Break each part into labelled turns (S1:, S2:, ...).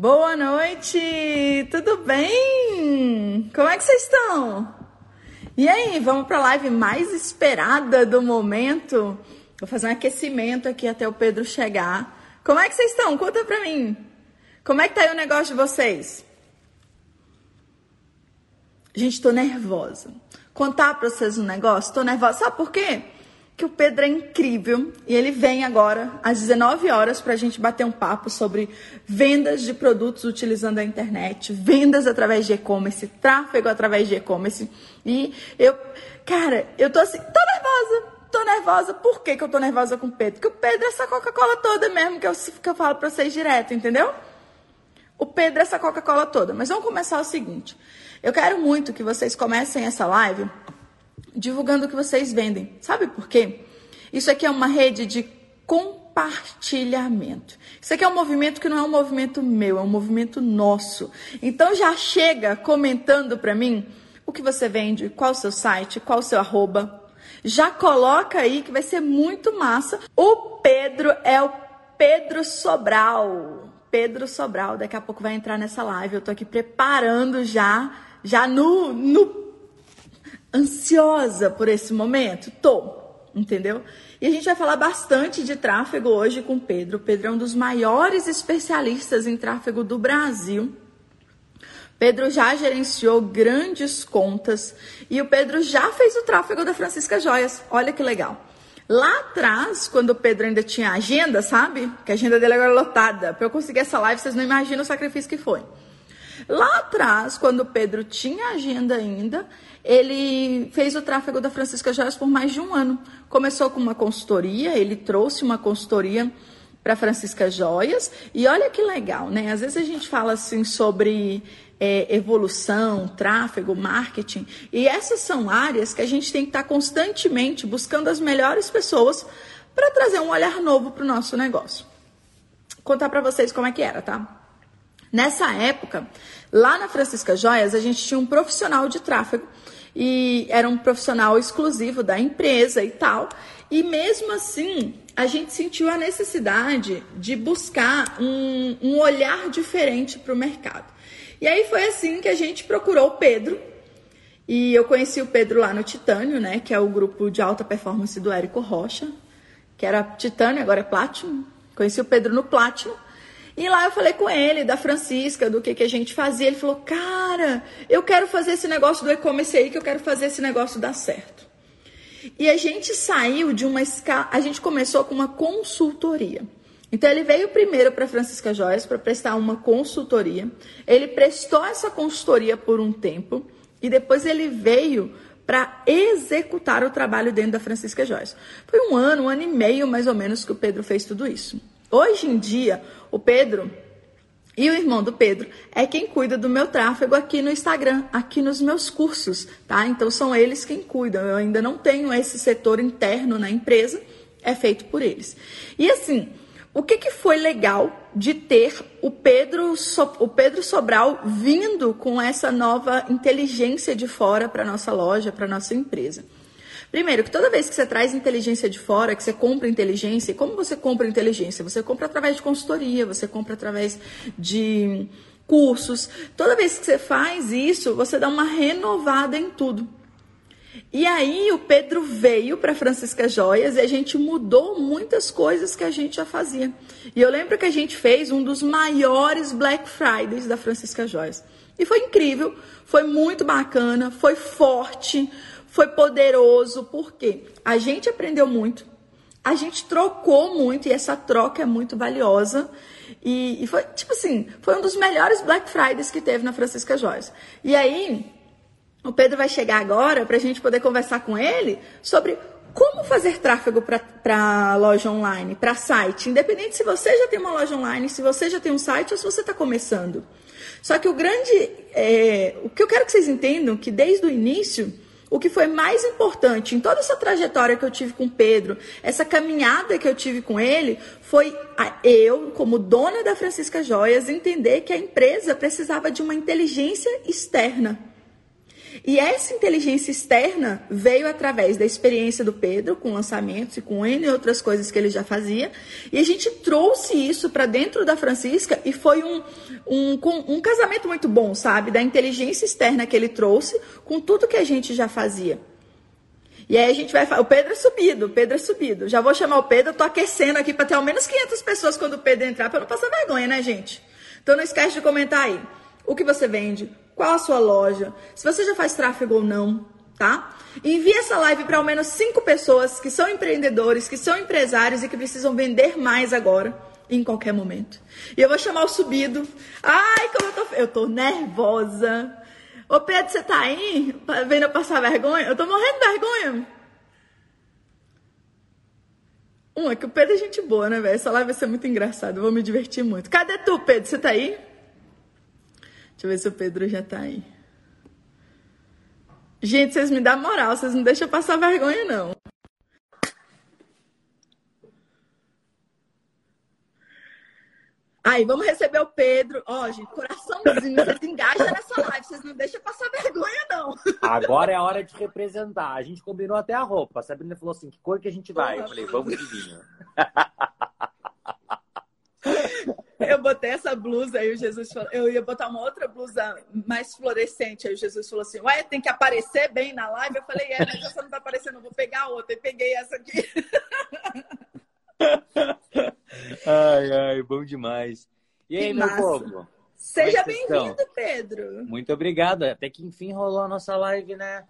S1: Boa noite, tudo bem? Como é que vocês estão? E aí, vamos para a live mais esperada do momento? Vou fazer um aquecimento aqui até o Pedro chegar. Como é que vocês estão? Conta para mim. Como é que tá aí o negócio de vocês? Gente, tô nervosa. Contar para vocês um negócio, tô nervosa. Sabe por quê? Que o Pedro é incrível e ele vem agora às 19 horas para a gente bater um papo sobre vendas de produtos utilizando a internet, vendas através de e-commerce, tráfego através de e-commerce. E eu, cara, eu tô assim, tô nervosa, tô nervosa. Por que, que eu tô nervosa com o Pedro? Porque o Pedro é essa Coca-Cola toda mesmo, que eu, que eu falo para vocês direto, entendeu? O Pedro é essa Coca-Cola toda. Mas vamos começar o seguinte. Eu quero muito que vocês comecem essa live divulgando o que vocês vendem. Sabe por quê? Isso aqui é uma rede de compartilhamento. Isso aqui é um movimento que não é um movimento meu, é um movimento nosso. Então já chega comentando para mim o que você vende, qual o seu site, qual o seu arroba. Já coloca aí que vai ser muito massa. O Pedro é o Pedro Sobral. Pedro Sobral, daqui a pouco vai entrar nessa live. Eu tô aqui preparando já, já no, no ansiosa por esse momento? Tô, entendeu? E a gente vai falar bastante de tráfego hoje com o Pedro. O Pedro é um dos maiores especialistas em tráfego do Brasil. Pedro já gerenciou grandes contas e o Pedro já fez o tráfego da Francisca Joias. Olha que legal. Lá atrás, quando o Pedro ainda tinha agenda, sabe? Que a agenda dele agora é lotada. Para eu conseguir essa live, vocês não imaginam o sacrifício que foi. Lá atrás, quando o Pedro tinha agenda ainda, ele fez o tráfego da Francisca Joias por mais de um ano. Começou com uma consultoria, ele trouxe uma consultoria para Francisca Joias. E olha que legal, né? Às vezes a gente fala assim sobre é, evolução, tráfego, marketing. E essas são áreas que a gente tem que estar constantemente buscando as melhores pessoas para trazer um olhar novo para o nosso negócio. Vou contar para vocês como é que era, tá? Nessa época, lá na Francisca Joias, a gente tinha um profissional de tráfego e era um profissional exclusivo da empresa e tal. E mesmo assim, a gente sentiu a necessidade de buscar um, um olhar diferente para o mercado. E aí foi assim que a gente procurou o Pedro. E eu conheci o Pedro lá no Titânio, né? Que é o grupo de alta performance do Érico Rocha, que era Titânio, agora é Platinum. Conheci o Pedro no Platinum. E lá eu falei com ele, da Francisca, do que, que a gente fazia. Ele falou, cara, eu quero fazer esse negócio do e-commerce aí, que eu quero fazer esse negócio dar certo. E a gente saiu de uma escala, a gente começou com uma consultoria. Então ele veio primeiro para Francisca Joias para prestar uma consultoria. Ele prestou essa consultoria por um tempo e depois ele veio para executar o trabalho dentro da Francisca Joias. Foi um ano, um ano e meio mais ou menos que o Pedro fez tudo isso. Hoje em dia, o Pedro e o irmão do Pedro é quem cuida do meu tráfego aqui no Instagram, aqui nos meus cursos, tá? Então são eles quem cuidam. Eu ainda não tenho esse setor interno na empresa, é feito por eles. E assim, o que, que foi legal de ter o Pedro, o Pedro Sobral vindo com essa nova inteligência de fora para nossa loja, para nossa empresa? Primeiro, que toda vez que você traz inteligência de fora, que você compra inteligência, e como você compra inteligência? Você compra através de consultoria, você compra através de cursos. Toda vez que você faz isso, você dá uma renovada em tudo. E aí o Pedro veio para Francisca Joias e a gente mudou muitas coisas que a gente já fazia. E eu lembro que a gente fez um dos maiores Black Fridays da Francisca Joias. E foi incrível, foi muito bacana, foi forte, foi poderoso, porque a gente aprendeu muito, a gente trocou muito e essa troca é muito valiosa. E, e, foi, tipo assim, foi um dos melhores Black Fridays que teve na Francisca Joias. E aí, o Pedro vai chegar agora para a gente poder conversar com ele sobre como fazer tráfego para loja online, para site, independente se você já tem uma loja online, se você já tem um site ou se você está começando. Só que o grande, é, o que eu quero que vocês entendam que desde o início o que foi mais importante em toda essa trajetória que eu tive com Pedro, essa caminhada que eu tive com ele, foi eu, como dona da Francisca Joias, entender que a empresa precisava de uma inteligência externa. E essa inteligência externa veio através da experiência do Pedro com lançamentos e com N outras coisas que ele já fazia. E a gente trouxe isso para dentro da Francisca e foi um, um, um casamento muito bom, sabe? Da inteligência externa que ele trouxe com tudo que a gente já fazia. E aí a gente vai falar, o Pedro é subido, o Pedro é subido. Já vou chamar o Pedro, eu tô aquecendo aqui para ter ao menos 500 pessoas quando o Pedro entrar, para não passar vergonha, né, gente? Então não esquece de comentar aí o que você vende, qual a sua loja, se você já faz tráfego ou não, tá? Envie essa live para ao menos cinco pessoas que são empreendedores, que são empresários e que precisam vender mais agora, em qualquer momento. E eu vou chamar o subido. Ai, como eu tô, eu tô nervosa. Ô Pedro, você tá aí? Vendo eu passar vergonha? Eu tô morrendo de vergonha. Um, é que o Pedro é gente boa, né, velho? Essa live vai ser muito engraçada, eu vou me divertir muito. Cadê tu, Pedro? Você tá aí? Deixa eu ver se o Pedro já tá aí. Gente, vocês me dão moral, vocês não deixam passar vergonha, não. Aí, vamos receber o Pedro. Ó, gente, coraçãozinho, vocês engajam nessa live, vocês não deixam passar vergonha, não.
S2: Agora é a hora de representar. A gente combinou até a roupa. A Sabrina falou assim: que cor que a gente vai? Eu falei, vamos de vinho.
S1: Eu botei essa blusa, aí o Jesus falou, eu ia botar uma outra blusa mais fluorescente. Aí o Jesus falou assim: Ué, tem que aparecer bem na live. Eu falei: É, mas essa não tá aparecendo, eu vou pegar outra. E peguei essa aqui.
S2: ai, ai, bom demais. E aí, que meu massa. povo?
S1: Seja é bem-vindo, Pedro.
S2: Muito obrigado. Até que enfim rolou a nossa live, né?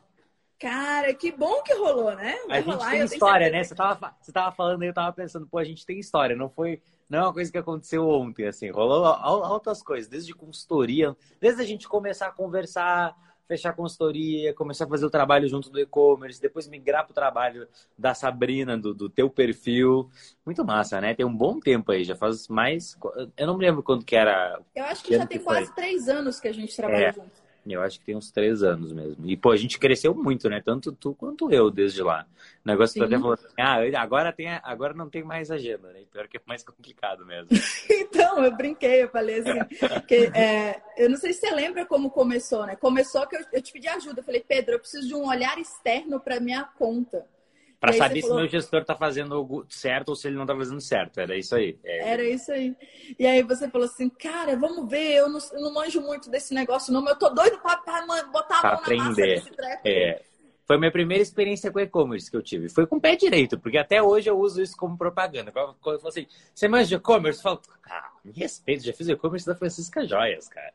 S1: Cara, que bom que rolou, né?
S2: Vai a gente rolar, tem história, né? Você tava, você tava falando aí, eu tava pensando, pô, a gente tem história, não foi não é uma coisa que aconteceu ontem, assim, rolou altas coisas, desde consultoria, desde a gente começar a conversar, fechar consultoria, começar a fazer o trabalho junto do e-commerce, depois migrar para o trabalho da Sabrina, do, do teu perfil. Muito massa, né? Tem um bom tempo aí, já faz mais. Eu não me lembro quando que era.
S1: Eu acho que, que já tem quase três anos que a gente trabalha é. junto.
S2: Eu acho que tem uns três anos mesmo. E, pô, a gente cresceu muito, né? Tanto tu quanto eu desde lá. O negócio tu até assim, ah, agora, tem, agora não tem mais agenda, né? Pior que é mais complicado mesmo.
S1: então, eu brinquei, eu falei assim, que, é, eu não sei se você lembra como começou, né? Começou que eu, eu te pedi ajuda. Eu falei, Pedro, eu preciso de um olhar externo para minha conta.
S2: Para saber se meu gestor está fazendo certo ou se ele não está fazendo certo. Era isso aí.
S1: É... Era isso aí. E aí você falou assim, cara, vamos ver, eu não, eu não manjo muito desse negócio, não, mas eu tô doido para botar a mão aprender. na massa desse treco.
S2: É. Foi minha primeira experiência com e-commerce que eu tive. Foi com o pé direito, porque até hoje eu uso isso como propaganda. Quando eu falo assim, você manja de e-commerce? Eu falo, ah, me respeito, já fiz e-commerce da Francisca Joias, cara.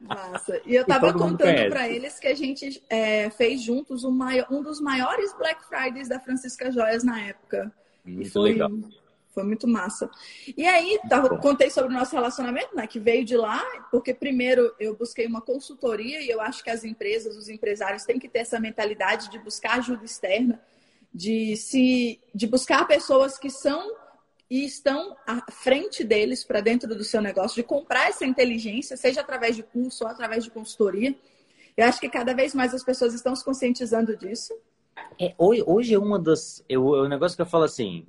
S1: Massa. E eu tava contando para eles que a gente é, fez juntos um, maior, um dos maiores Black Fridays da Francisca Joias na época.
S2: Muito foi... legal.
S1: Foi muito massa. E aí, tava, contei sobre o nosso relacionamento, né? Que veio de lá, porque primeiro eu busquei uma consultoria e eu acho que as empresas, os empresários têm que ter essa mentalidade de buscar ajuda externa, de se de buscar pessoas que são e estão à frente deles para dentro do seu negócio, de comprar essa inteligência, seja através de curso ou através de consultoria. Eu acho que cada vez mais as pessoas estão se conscientizando disso.
S2: É, hoje, é uma das. Eu, é um negócio que eu falo assim: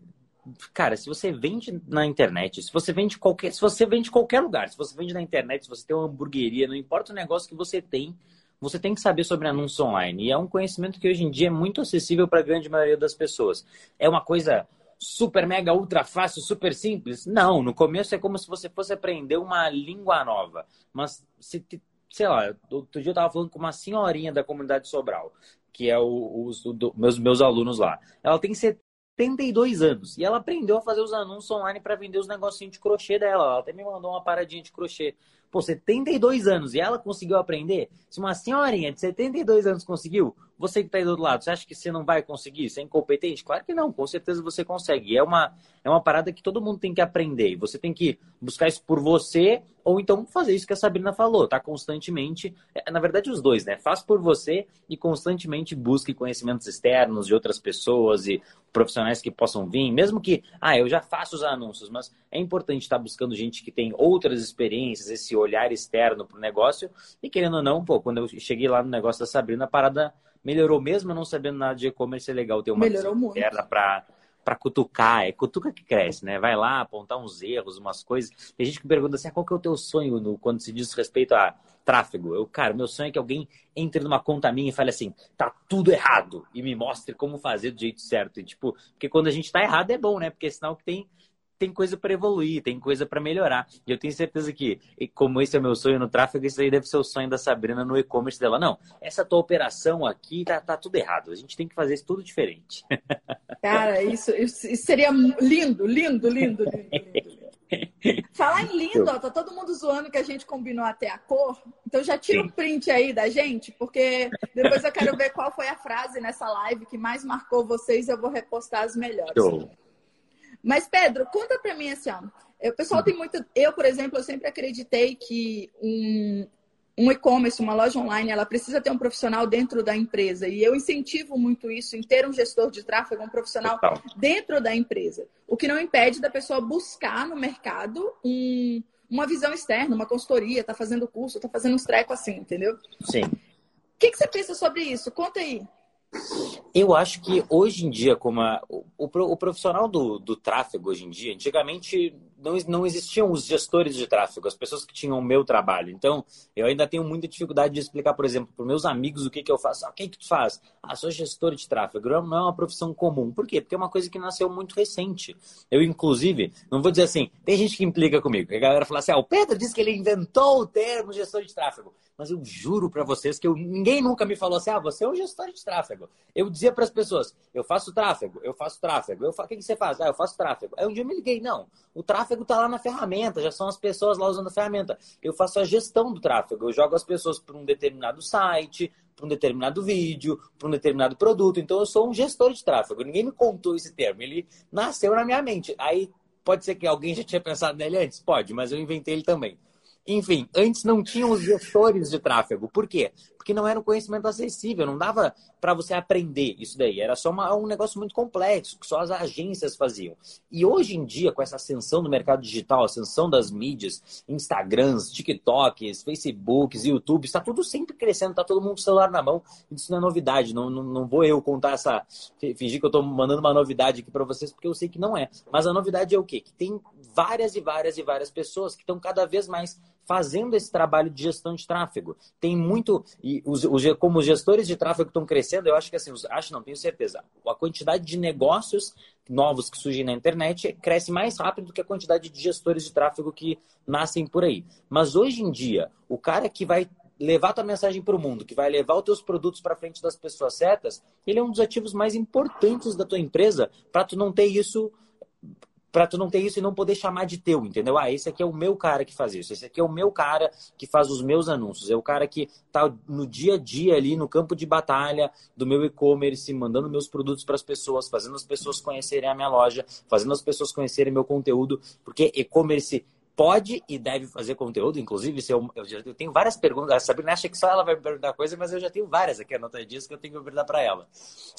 S2: cara, se você vende na internet, se você vende qualquer, se você vende qualquer lugar, se você vende na internet, se você tem uma hamburgueria, não importa o negócio que você tem, você tem que saber sobre anúncio online. E é um conhecimento que hoje em dia é muito acessível para a grande maioria das pessoas. É uma coisa super mega ultra fácil, super simples? Não, no começo é como se você fosse aprender uma língua nova. Mas se sei lá, outro dia eu estava falando com uma senhorinha da comunidade Sobral, que é os meus, meus alunos lá. Ela tem 72 anos. E ela aprendeu a fazer os anúncios online para vender os negocinhos de crochê dela. Ela até me mandou uma paradinha de crochê. Pô, 72 anos e ela conseguiu aprender? Se uma senhorinha de 72 anos conseguiu, você que está aí do outro lado, você acha que você não vai conseguir? Você é incompetente? Claro que não, com certeza você consegue. É uma, é uma parada que todo mundo tem que aprender. E você tem que buscar isso por você ou então fazer isso que a Sabrina falou, tá constantemente, é, na verdade os dois, né? Faz por você e constantemente busque conhecimentos externos de outras pessoas e profissionais que possam vir, mesmo que, ah, eu já faço os anúncios, mas é importante estar buscando gente que tem outras experiências, esse olhar externo para o negócio e querendo ou não, pô, quando eu cheguei lá no negócio da Sabrina, a parada melhorou mesmo não sabendo nada de e-commerce, é legal ter uma
S1: melhorou muito
S2: para para cutucar, é cutuca que cresce, né? Vai lá apontar uns erros, umas coisas. Tem gente que pergunta assim, ah, qual que é o teu sonho no, quando se diz respeito a tráfego? Eu, cara, meu sonho é que alguém entre numa conta minha e fale assim, tá tudo errado, e me mostre como fazer do jeito certo. E, tipo, porque quando a gente tá errado é bom, né? Porque é sinal que tem tem coisa para evoluir, tem coisa para melhorar. E eu tenho certeza que, como esse é meu sonho no tráfego, esse aí deve ser o sonho da Sabrina no e-commerce dela. Não, essa tua operação aqui tá, tá tudo errado. A gente tem que fazer isso tudo diferente.
S1: Cara, isso, isso seria lindo, lindo, lindo, lindo, lindo. Falar em lindo, ó, tá todo mundo zoando que a gente combinou até a cor. Então já tira o um print aí da gente, porque depois eu quero ver qual foi a frase nessa live que mais marcou vocês. Eu vou repostar as melhores. Show. Mas, Pedro, conta para mim assim, ó. O pessoal tem muito. Eu, por exemplo, eu sempre acreditei que um, um e-commerce, uma loja online, ela precisa ter um profissional dentro da empresa. E eu incentivo muito isso em ter um gestor de tráfego, um profissional Total. dentro da empresa. O que não impede da pessoa buscar no mercado um, uma visão externa, uma consultoria, tá fazendo curso, tá fazendo uns trecos assim, entendeu?
S2: Sim.
S1: O que, que você pensa sobre isso? Conta aí.
S2: Eu acho que hoje em dia, como a, o, o, profissional do, do tráfego hoje em dia, antigamente não, não existiam os gestores de tráfego, as pessoas que tinham o meu trabalho. Então, eu ainda tenho muita dificuldade de explicar, por exemplo, para meus amigos o que, que eu faço. Ah, o que, que tu faz? Ah, sou gestor de tráfego. Não é uma profissão comum. Por quê? Porque é uma coisa que nasceu muito recente. Eu, inclusive, não vou dizer assim, tem gente que implica comigo, a galera fala assim, ah, o Pedro disse que ele inventou o termo gestor de tráfego mas eu juro para vocês que eu, ninguém nunca me falou assim: ah, você é um gestor de tráfego. Eu dizia para as pessoas: eu faço tráfego, eu faço tráfego. Eu faço, o que, que você faz? Ah, eu faço tráfego. Aí um dia eu me liguei: não, o tráfego está lá na ferramenta, já são as pessoas lá usando a ferramenta. Eu faço a gestão do tráfego, eu jogo as pessoas para um determinado site, para um determinado vídeo, para um determinado produto. Então eu sou um gestor de tráfego. Ninguém me contou esse termo, ele nasceu na minha mente. Aí pode ser que alguém já tinha pensado nele antes? Pode, mas eu inventei ele também. Enfim, antes não tinham os gestores de tráfego. Por quê? Porque não era um conhecimento acessível, não dava para você aprender isso daí. Era só uma, um negócio muito complexo, que só as agências faziam. E hoje em dia, com essa ascensão do mercado digital, ascensão das mídias, Instagrams, TikToks, Facebooks, YouTube, está tudo sempre crescendo, está todo mundo com o celular na mão. Isso não é novidade, não, não, não vou eu contar essa. fingir que eu estou mandando uma novidade aqui para vocês, porque eu sei que não é. Mas a novidade é o quê? Que tem várias e várias e várias pessoas que estão cada vez mais fazendo esse trabalho de gestão de tráfego. Tem muito, e os, os, como os gestores de tráfego estão crescendo, eu acho que assim, acho não, tenho certeza, a quantidade de negócios novos que surgem na internet cresce mais rápido do que a quantidade de gestores de tráfego que nascem por aí. Mas hoje em dia, o cara que vai levar tua mensagem para o mundo, que vai levar os teus produtos para frente das pessoas certas, ele é um dos ativos mais importantes da tua empresa para tu não ter isso para tu não ter isso e não poder chamar de teu, entendeu? Ah, esse aqui é o meu cara que faz isso, esse aqui é o meu cara que faz os meus anúncios, é o cara que tá no dia a dia ali no campo de batalha do meu e-commerce, mandando meus produtos para as pessoas, fazendo as pessoas conhecerem a minha loja, fazendo as pessoas conhecerem meu conteúdo, porque e-commerce pode e deve fazer conteúdo, inclusive, se eu, eu, eu, tenho várias perguntas. A Sabrina acha que só ela vai me perguntar coisa, mas eu já tenho várias aqui anotadinhas que eu tenho que perguntar para ela.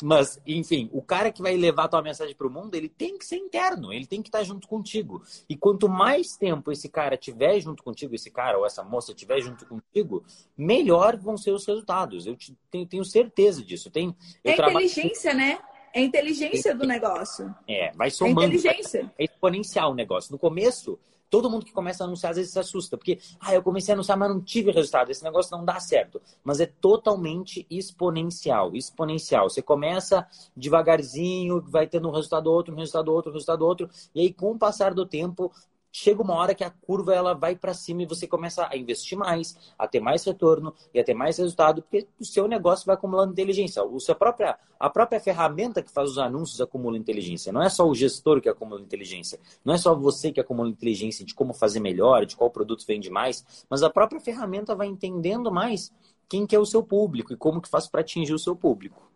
S2: Mas, enfim, o cara que vai levar a tua mensagem para o mundo, ele tem que ser interno, ele tem que estar junto contigo. E quanto mais tempo esse cara tiver junto contigo, esse cara ou essa moça tiver junto contigo, melhor vão ser os resultados. Eu te, tenho, tenho, certeza disso. Tenho,
S1: é inteligência, né? É inteligência do negócio.
S2: É, vai somando.
S1: É inteligência.
S2: É exponencial o negócio. No começo, Todo mundo que começa a anunciar às vezes se assusta, porque ah, eu comecei a anunciar, mas não tive resultado, esse negócio não dá certo. Mas é totalmente exponencial, exponencial. Você começa devagarzinho, vai tendo um resultado outro, um resultado outro, um resultado outro, e aí com o passar do tempo, chega uma hora que a curva ela vai para cima e você começa a investir mais, a ter mais retorno e a ter mais resultado, porque o seu negócio vai acumulando inteligência. O seu própria, a própria ferramenta que faz os anúncios acumula inteligência. Não é só o gestor que acumula inteligência. Não é só você que acumula inteligência de como fazer melhor, de qual produto vende mais, mas a própria ferramenta vai entendendo mais quem que é o seu público e como que faz para atingir o seu público.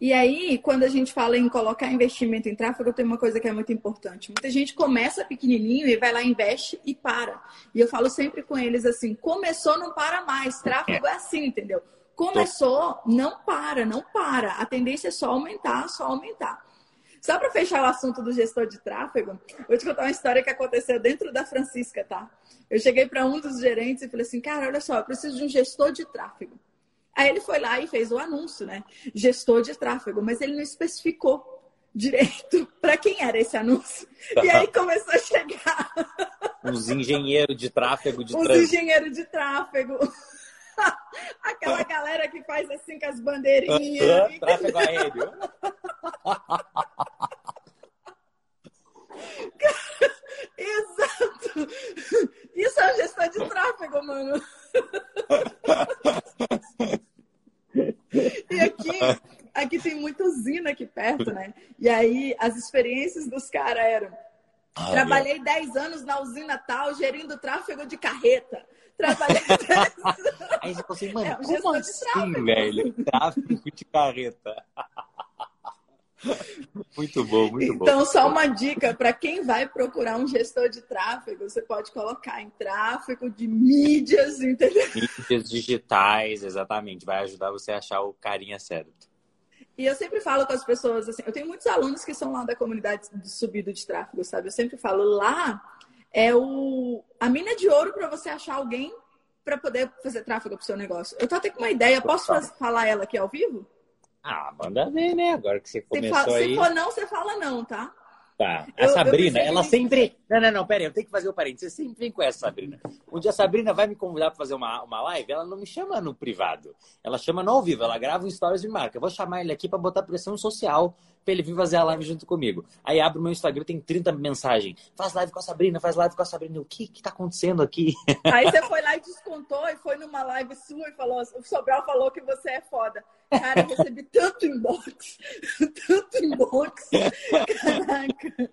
S1: E aí, quando a gente fala em colocar investimento em tráfego, tem uma coisa que é muito importante. Muita gente começa pequenininho e vai lá, investe e para. E eu falo sempre com eles assim: começou, não para mais. Tráfego é assim, entendeu? Começou, não para, não para. A tendência é só aumentar, só aumentar. Só para fechar o assunto do gestor de tráfego, vou te contar uma história que aconteceu dentro da Francisca, tá? Eu cheguei para um dos gerentes e falei assim: cara, olha só, eu preciso de um gestor de tráfego. Aí ele foi lá e fez o anúncio, né? Gestor de tráfego, mas ele não especificou direito para quem era esse anúncio. E aí começou a chegar.
S2: Uns engenheiros de tráfego de
S1: trânsito. engenheiros de tráfego. Aquela galera que faz assim com as bandeirinhas.
S2: tráfego aéreo.
S1: Exato! Isso é gestão de tráfego, mano. E aqui, aqui tem muita usina aqui perto, né? E aí as experiências dos caras eram. Ah, Trabalhei 10 anos na usina tal, gerindo tráfego de carreta. Trabalhei 10
S2: Aí você assim, mano, é, como assim, velho? Tráfego de carreta. Muito bom, muito
S1: então, bom. Então, só uma dica para quem vai procurar um gestor de tráfego, você pode colocar em tráfego de mídias, entendeu?
S2: Mídias digitais, exatamente. Vai ajudar você a achar o carinha certo.
S1: E eu sempre falo com as pessoas assim, eu tenho muitos alunos que são lá da comunidade de subido de tráfego, sabe? Eu sempre falo, lá é o a mina de ouro para você achar alguém para poder fazer tráfego para o seu negócio. Eu tô até com uma ideia, posso falar ela aqui ao vivo?
S2: Ah, manda ver, né? Agora que você começou
S1: fala,
S2: aí.
S1: Se for não, você fala não, tá?
S2: Tá. A eu, Sabrina, eu ela sempre. Não, não, não, pera aí, eu tenho que fazer o parênteses. Você sempre vem com essa, Sabrina. Um dia a Sabrina vai me convidar para fazer uma, uma live, ela não me chama no privado. Ela chama no ao vivo, ela grava um stories de marca. Eu vou chamar ele aqui para botar pressão social para ele vir fazer a live junto comigo. Aí abre o meu Instagram, tem 30 mensagens. Faz live com a Sabrina, faz live com a Sabrina. O que que tá acontecendo aqui?
S1: Aí você foi lá e descontou e foi numa live sua e falou: o Sobral falou que você é foda. Cara, eu recebi tanto inbox, tanto inbox. Caraca.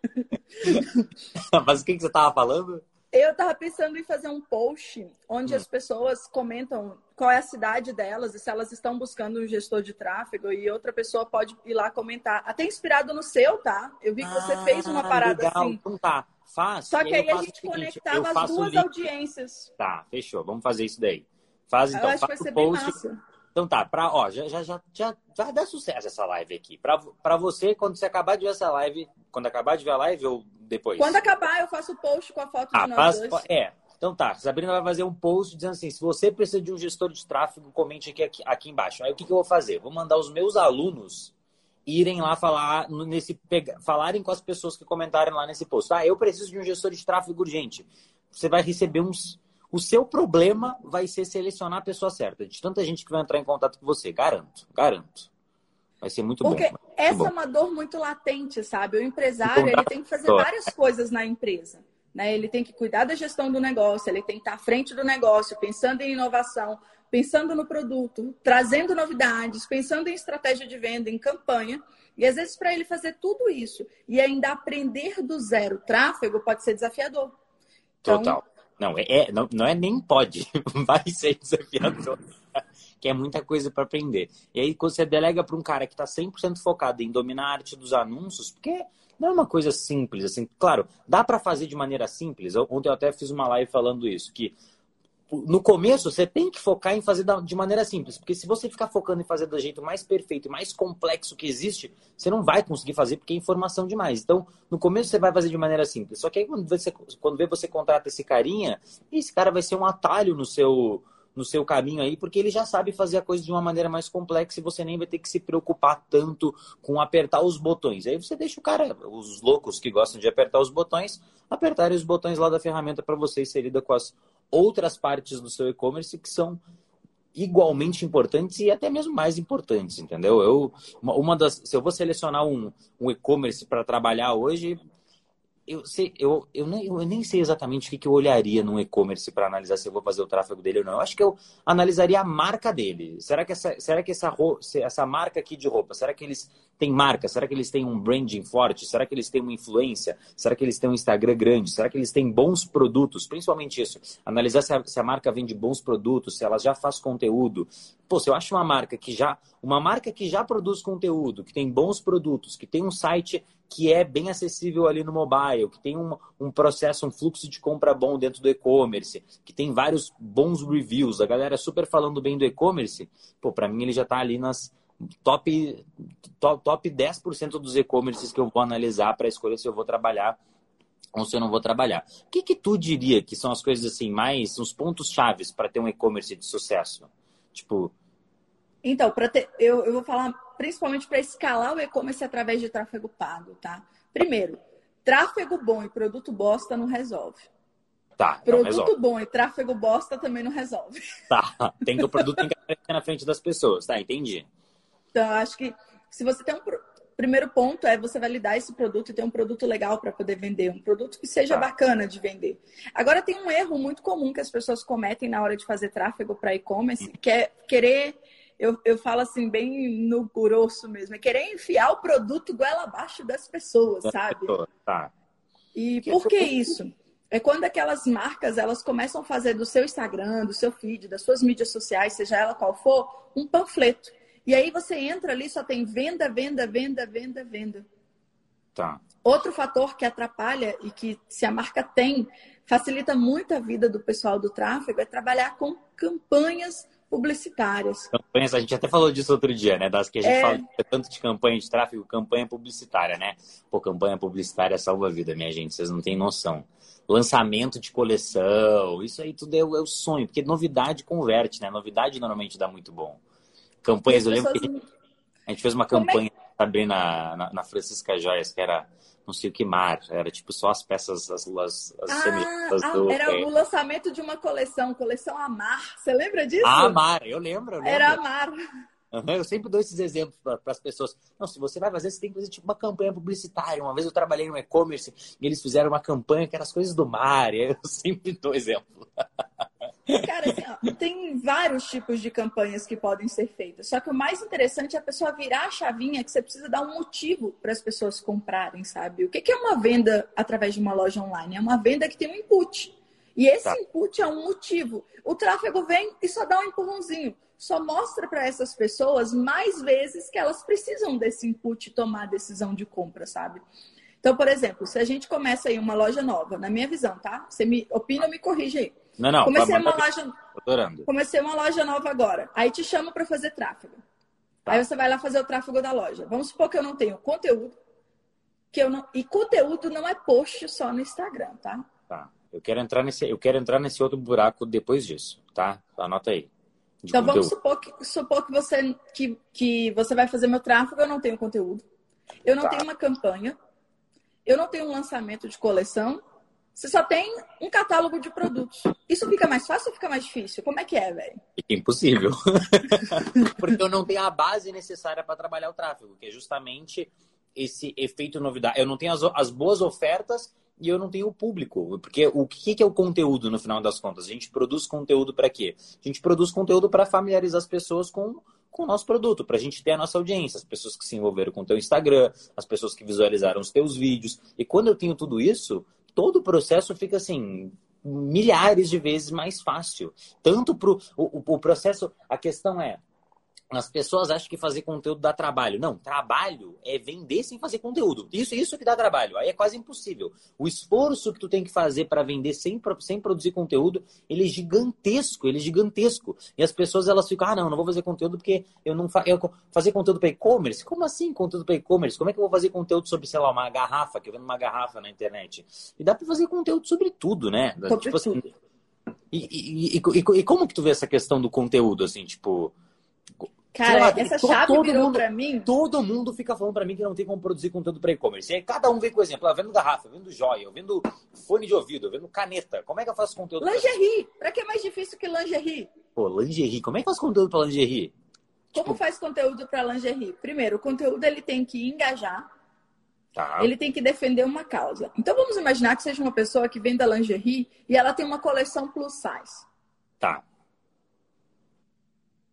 S2: Mas o que, que você tava falando?
S1: Eu estava pensando em fazer um post onde hum. as pessoas comentam qual é a cidade delas e se elas estão buscando um gestor de tráfego e outra pessoa pode ir lá comentar. Até inspirado no seu, tá? Eu vi que você ah, fez uma parada legal. assim.
S2: Então tá, faz.
S1: Só que aí, a gente seguinte, conectava as duas audiências.
S2: Tá, fechou. Vamos fazer isso daí. Faz então,
S1: Eu acho
S2: faz
S1: que vai ser post. bem massa.
S2: Então tá, pra, ó, já, já, já, já vai dar sucesso essa live aqui. Pra, pra você, quando você acabar de ver essa live, quando acabar de ver a live ou depois?
S1: Quando acabar, eu faço o post com a foto ah, de nós faz, dois.
S2: É, então tá, Sabrina vai fazer um post dizendo assim: se você precisa de um gestor de tráfego, comente aqui, aqui, aqui embaixo. Aí o que, que eu vou fazer? Vou mandar os meus alunos irem lá falar nesse falarem com as pessoas que comentaram lá nesse post. Ah, eu preciso de um gestor de tráfego urgente. Você vai receber uns. O seu problema vai ser selecionar a pessoa certa. De tanta gente que vai entrar em contato com você. Garanto, garanto. Vai ser muito
S1: Porque
S2: bom.
S1: Porque essa
S2: bom.
S1: é uma dor muito latente, sabe? O empresário ele tem que fazer várias coisas na empresa. Né? Ele tem que cuidar da gestão do negócio, ele tem que estar à frente do negócio, pensando em inovação, pensando no produto, trazendo novidades, pensando em estratégia de venda, em campanha. E às vezes, para ele fazer tudo isso e ainda aprender do zero tráfego, pode ser desafiador.
S2: Então, Total. Não, é, é, não, não é nem pode, vai ser desafiador. Que é muita coisa para aprender. E aí, quando você delega para um cara que está 100% focado em dominar a arte dos anúncios, porque não é uma coisa simples, assim. Claro, dá para fazer de maneira simples. Ontem eu até fiz uma live falando isso, que no começo você tem que focar em fazer de maneira simples, porque se você ficar focando em fazer do jeito mais perfeito e mais complexo que existe, você não vai conseguir fazer porque é informação demais. Então, no começo você vai fazer de maneira simples. Só que aí quando você, quando vê você contrata esse carinha, esse cara vai ser um atalho no seu no seu caminho aí, porque ele já sabe fazer a coisa de uma maneira mais complexa e você nem vai ter que se preocupar tanto com apertar os botões. Aí você deixa o cara, os loucos que gostam de apertar os botões, apertarem os botões lá da ferramenta para você inserida com as outras partes do seu e-commerce que são igualmente importantes e até mesmo mais importantes, entendeu? Eu, uma, das, se eu vou selecionar um, um e-commerce para trabalhar hoje, eu, sei, eu, eu, nem, eu nem sei exatamente o que, que eu olharia num e-commerce para analisar se eu vou fazer o tráfego dele ou não. Eu acho que eu analisaria a marca dele. Será que essa, será que essa, essa marca aqui de roupa, será que eles têm marca? Será que eles têm um branding forte? Será que eles têm uma influência? Será que eles têm um Instagram grande? Será que eles têm bons produtos? Principalmente isso. Analisar se a, se a marca vende bons produtos, se ela já faz conteúdo. Pô, se eu acho uma marca que já, uma marca que já produz conteúdo, que tem bons produtos, que tem um site que é bem acessível ali no mobile, que tem um, um processo, um fluxo de compra bom dentro do e-commerce, que tem vários bons reviews, a galera super falando bem do e-commerce, pô, para mim ele já está ali nas top, top, top 10% dos e-commerces que eu vou analisar para escolher se eu vou trabalhar ou se eu não vou trabalhar. O que, que tu diria que são as coisas assim, mais, os pontos chaves para ter um e-commerce de sucesso? Tipo,
S1: Então, ter, eu, eu vou falar principalmente para escalar o e-commerce através de tráfego pago, tá? Primeiro, tráfego bom e produto bosta não resolve.
S2: Tá.
S1: Produto bom e tráfego bosta também não resolve.
S2: Tá. Tem que o produto tem que aparecer na frente das pessoas. Tá, entendi.
S1: Então, acho que se você tem um primeiro ponto é você validar esse produto e ter um produto legal para poder vender, um produto que seja tá. bacana de vender. Agora tem um erro muito comum que as pessoas cometem na hora de fazer tráfego para e-commerce, que é querer eu, eu falo assim, bem no grosso mesmo, é querer enfiar o produto goela abaixo das pessoas, sabe?
S2: Tá.
S1: E que por que isso? É quando aquelas marcas elas começam a fazer do seu Instagram, do seu feed, das suas mídias sociais, seja ela qual for, um panfleto. E aí você entra ali, só tem venda, venda, venda, venda, venda.
S2: Tá.
S1: Outro fator que atrapalha e que, se a marca tem, facilita muito a vida do pessoal do tráfego é trabalhar com campanhas publicitárias.
S2: Campanhas, a gente até falou disso outro dia, né? Das que a gente é... fala tanto de campanha de tráfego, campanha publicitária, né? Pô, campanha publicitária salva a vida, minha gente, vocês não têm noção. Lançamento de coleção, isso aí tudo é, o, é o sonho, porque novidade converte, né? Novidade normalmente dá muito bom. Campanhas, eu lembro que a gente fez uma campanha também na, na, na Francisca Joias, que era não sei o que mar, era tipo só as peças, as, as, as
S1: ah, ah, do... Era é. o lançamento de uma coleção, coleção Amar. Você lembra disso?
S2: Amar, eu lembro. Eu lembro.
S1: Era Amar.
S2: Eu sempre dou esses exemplos para as pessoas. Não, se você vai fazer, você tem que fazer tipo uma campanha publicitária. Uma vez eu trabalhei no e-commerce e eles fizeram uma campanha que era as coisas do mar. E eu sempre dou exemplo.
S1: Cara, assim, ó, tem vários tipos de campanhas que podem ser feitas. Só que o mais interessante é a pessoa virar a chavinha que você precisa dar um motivo para as pessoas comprarem, sabe? O que é uma venda através de uma loja online? É uma venda que tem um input. E esse tá. input é um motivo. O tráfego vem e só dá um empurrãozinho. Só mostra para essas pessoas mais vezes que elas precisam desse input tomar a decisão de compra, sabe? Então, por exemplo, se a gente começa aí uma loja nova, na minha visão, tá? Você me opina ou me corrige aí.
S2: Não, não.
S1: Comecei uma loja. Adorando. Comecei uma loja nova agora. Aí te chamo para fazer tráfego. Tá. Aí você vai lá fazer o tráfego da loja. Vamos supor que eu não tenho conteúdo. Que eu não... E conteúdo não é post só no Instagram, tá?
S2: Tá. Eu quero entrar nesse, eu quero entrar nesse outro buraco depois disso, tá? Anota aí.
S1: Então conteúdo. vamos supor que, supor que você que, que você vai fazer meu tráfego, eu não tenho conteúdo. Eu não tá. tenho uma campanha. Eu não tenho um lançamento de coleção você só tem um catálogo de produtos. Isso fica mais fácil ou fica mais difícil? Como é que é, velho?
S2: Fica impossível. Porque eu não tenho a base necessária para trabalhar o tráfego, que é justamente esse efeito novidade. Eu não tenho as, as boas ofertas e eu não tenho o público. Porque o que, que é o conteúdo no final das contas? A gente produz conteúdo para quê? A gente produz conteúdo para familiarizar as pessoas com com o nosso produto, para a gente ter a nossa audiência, as pessoas que se envolveram com o teu Instagram, as pessoas que visualizaram os teus vídeos. E quando eu tenho tudo isso, todo o processo fica assim milhares de vezes mais fácil. Tanto para o, o processo, a questão é, as pessoas acham que fazer conteúdo dá trabalho. Não, trabalho é vender sem fazer conteúdo. Isso isso que dá trabalho. Aí é quase impossível. O esforço que tu tem que fazer para vender sem, sem produzir conteúdo, ele é gigantesco, ele é gigantesco. E as pessoas elas ficam, ah, não, não vou fazer conteúdo porque eu não fa eu fazer conteúdo para e-commerce. Como assim conteúdo para e-commerce? Como é que eu vou fazer conteúdo sobre, sei lá, uma garrafa, que eu vendo uma garrafa na internet? E dá para fazer conteúdo sobre tudo, né?
S1: Sobre tipo assim, tudo.
S2: E, e, e, e, como que tu vê essa questão do conteúdo, assim, tipo...
S1: Cara, lá, essa chave todo virou mundo, pra mim.
S2: Todo mundo fica falando pra mim que não tem como produzir conteúdo pra e-commerce. E aí cada um vem com exemplo. Eu vendo garrafa, eu vendo joia, eu vendo fone de ouvido, eu vendo caneta. Como é que eu faço conteúdo?
S1: Lingerie. Pra, pra que é mais difícil que lingerie?
S2: Pô, lingerie. Como é que faz conteúdo pra lingerie?
S1: Como tipo... faz conteúdo pra lingerie? Primeiro, o conteúdo ele tem que engajar.
S2: Tá.
S1: Ele tem que defender uma causa. Então vamos imaginar que seja uma pessoa que venda lingerie e ela tem uma coleção plus size.
S2: Tá.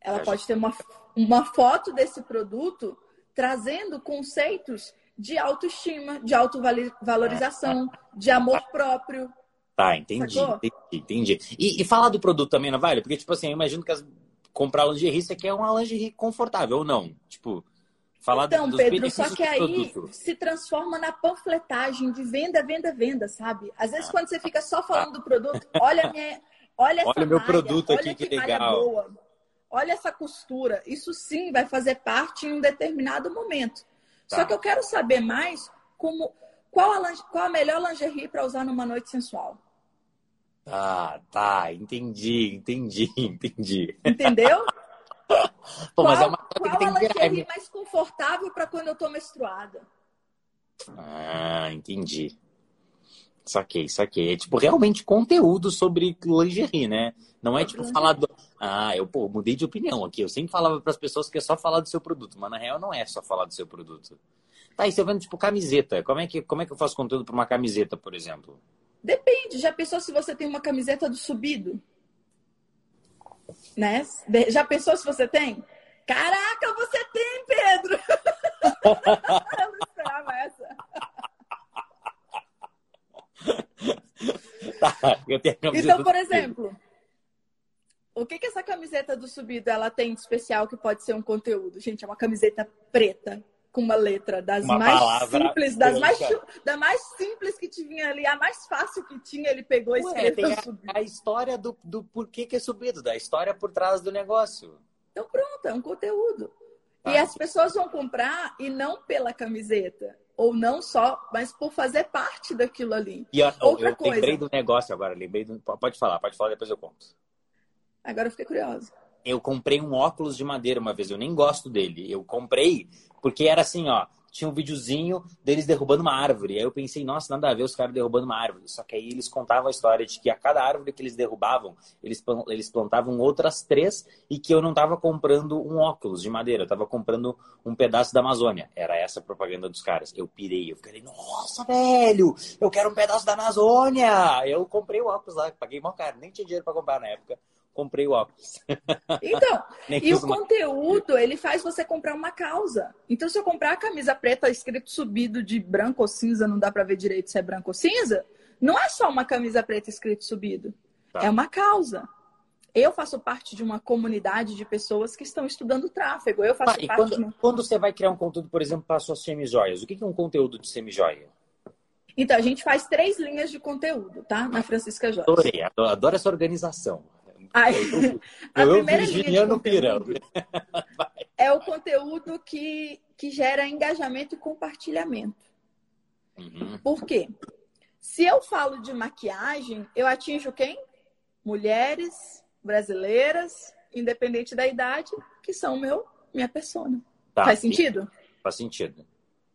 S1: Ela Já pode ter uma uma foto desse produto trazendo conceitos de autoestima, de autovalorização, de amor próprio.
S2: Tá, entendi, entendi, entendi. E, e, falar do produto também, não vale? Porque, tipo assim, eu imagino que as, comprar lingerie, você quer uma lingerie confortável, ou não? Tipo, falar
S1: então,
S2: dos
S1: Pedro, só que aí se transforma na panfletagem de venda, venda, venda, sabe? Às vezes, ah, quando você fica só falando do produto, olha minha, olha essa
S2: Olha
S1: meu
S2: malha, produto aqui, que, que legal.
S1: Boa olha essa costura. Isso sim vai fazer parte em um determinado momento. Tá. Só que eu quero saber mais como qual a, qual a melhor lingerie para usar numa noite sensual.
S2: Ah, tá, entendi, entendi, entendi.
S1: Entendeu?
S2: Pô,
S1: qual
S2: mas é uma foto
S1: qual
S2: que virar.
S1: lingerie mais confortável para quando eu tô menstruada?
S2: Ah, entendi. Saquei, saquei. É tipo realmente conteúdo sobre lingerie, né? Não é tipo falar do. Ah, eu pô, mudei de opinião aqui. Eu sempre falava para as pessoas que é só falar do seu produto, mas na real não é só falar do seu produto. Tá, e você vendo tipo camiseta. Como é que, como é que eu faço conteúdo para uma camiseta, por exemplo?
S1: Depende. Já pensou se você tem uma camiseta do subido? Né? Já pensou se você tem? Caraca, você tem, Pedro! eu não esperava essa.
S2: Tá, eu tenho a camiseta
S1: Então, por exemplo, o que que essa camiseta do subido ela tem de especial que pode ser um conteúdo? Gente, é uma camiseta preta com uma letra das
S2: Uma
S1: mais simples, das mais, da mais simples que tinha ali, a mais fácil que tinha, ele pegou e
S2: Ué,
S1: escreveu subido.
S2: a, a história do, do porquê que é subido, da história por trás do negócio.
S1: Então pronto, é um conteúdo.
S2: Tá.
S1: E as pessoas vão comprar e não pela camiseta, ou não só, mas por fazer parte daquilo ali.
S2: E ó,
S1: Outra
S2: eu
S1: coisa.
S2: lembrei do negócio agora, lembrei do. Pode falar, pode falar, depois eu conto.
S1: Agora eu fiquei curiosa.
S2: Eu comprei um óculos de madeira uma vez, eu nem gosto dele. Eu comprei porque era assim, ó. Tinha um videozinho deles derrubando uma árvore. Aí eu pensei, nossa, nada a ver os caras derrubando uma árvore. Só que aí eles contavam a história de que a cada árvore que eles derrubavam, eles, eles plantavam outras três e que eu não tava comprando um óculos de madeira, eu tava comprando um pedaço da Amazônia. Era essa a propaganda dos caras. Eu pirei, eu fiquei, nossa, velho, eu quero um pedaço da Amazônia. Eu comprei o óculos lá, paguei mó caro, nem tinha dinheiro pra comprar na época. Comprei o óculos.
S1: Então, E o
S2: uma-
S1: conteúdo, ele faz você comprar uma causa. Então, se eu comprar a camisa preta escrito subido de branco ou cinza, não dá pra ver direito se é branco ou cinza, não é só uma camisa preta escrito subido.
S2: Tá.
S1: É uma causa. Eu faço parte de uma comunidade de pessoas que estão estudando tráfego. Eu faço
S2: e
S1: parte
S2: quando,
S1: uma...
S2: quando você vai criar um conteúdo, por exemplo, para suas semijoias, o que que é um conteúdo de semijoia?
S1: Então, a gente faz três linhas de conteúdo, tá? Na Francisca Jorge.
S2: Adorei, adoro, adoro essa organização.
S1: Aí, a
S2: Eu,
S1: primeira
S2: virginiano pirão.
S1: é o conteúdo que, que gera engajamento e compartilhamento.
S2: Uhum.
S1: Por quê? Se eu falo de maquiagem, eu atinjo quem? Mulheres brasileiras, independente da idade, que são meu, minha persona.
S2: Tá,
S1: Faz sentido?
S2: Faz sentido.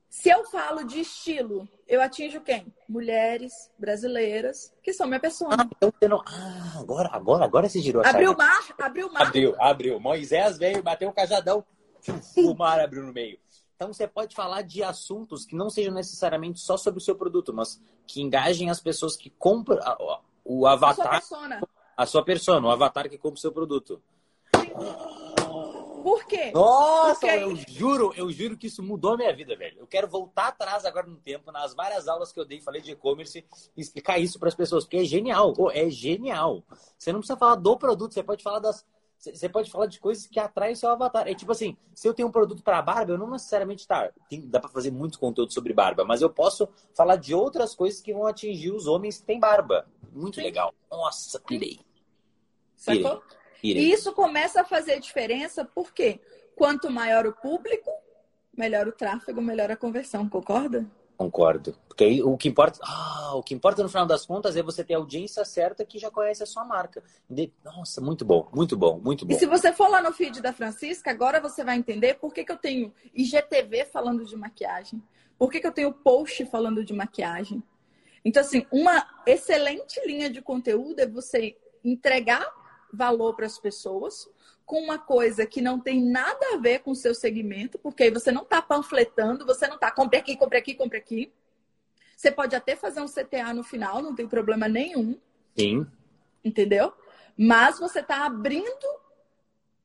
S1: Se eu falo de estilo, eu atinjo quem? Mulheres brasileiras, que são minha persona.
S2: Então você não. Ah, agora, agora, agora você girou a
S1: Abriu o mar, abriu o mar.
S2: Abriu, abriu. Moisés veio, bateu um cajadão, o mar abriu no meio. Então você pode falar de assuntos que não sejam necessariamente só sobre o seu produto, mas que engajem as pessoas que compram o
S1: A sua
S2: avatar,
S1: persona.
S2: a sua persona, o avatar que compra o seu produto.
S1: Por quê?
S2: Nossa,
S1: Porque-
S2: eu juro, eu juro que isso mudou a minha vida, velho. Eu quero voltar atrás agora no tempo, nas várias aulas que eu dei, falei de e-commerce, e explicar isso para as pessoas, porque é genial. Pô, é genial. Você não precisa falar do produto, você pode falar das. Você pode falar de coisas que atraem o seu avatar. É tipo assim, se eu tenho um produto para barba, eu não necessariamente tá. Tem, dá para fazer muito conteúdo sobre barba, mas eu posso falar de outras coisas que vão atingir os homens que têm barba. Muito
S1: Sim.
S2: legal. Nossa, pirei.
S1: Sacou? E isso começa a fazer diferença porque quanto maior o público, melhor o tráfego, melhor a conversão, concorda?
S2: Concordo. Porque aí o que importa. Ah, o que importa no final das contas é você ter a audiência certa que já conhece a sua marca. Nossa, muito bom, muito bom, muito bom.
S1: E se você for lá no feed da Francisca, agora você vai entender por que, que eu tenho IGTV falando de maquiagem. Por que, que eu tenho post falando de maquiagem. Então, assim, uma excelente linha de conteúdo é você entregar valor para as pessoas com uma coisa que não tem nada a ver com o seu segmento, porque aí você não está panfletando, você não está compre aqui, compre aqui, compre aqui. Você pode até fazer um CTA no final, não tem problema nenhum
S2: Sim.
S1: entendeu? Mas você está abrindo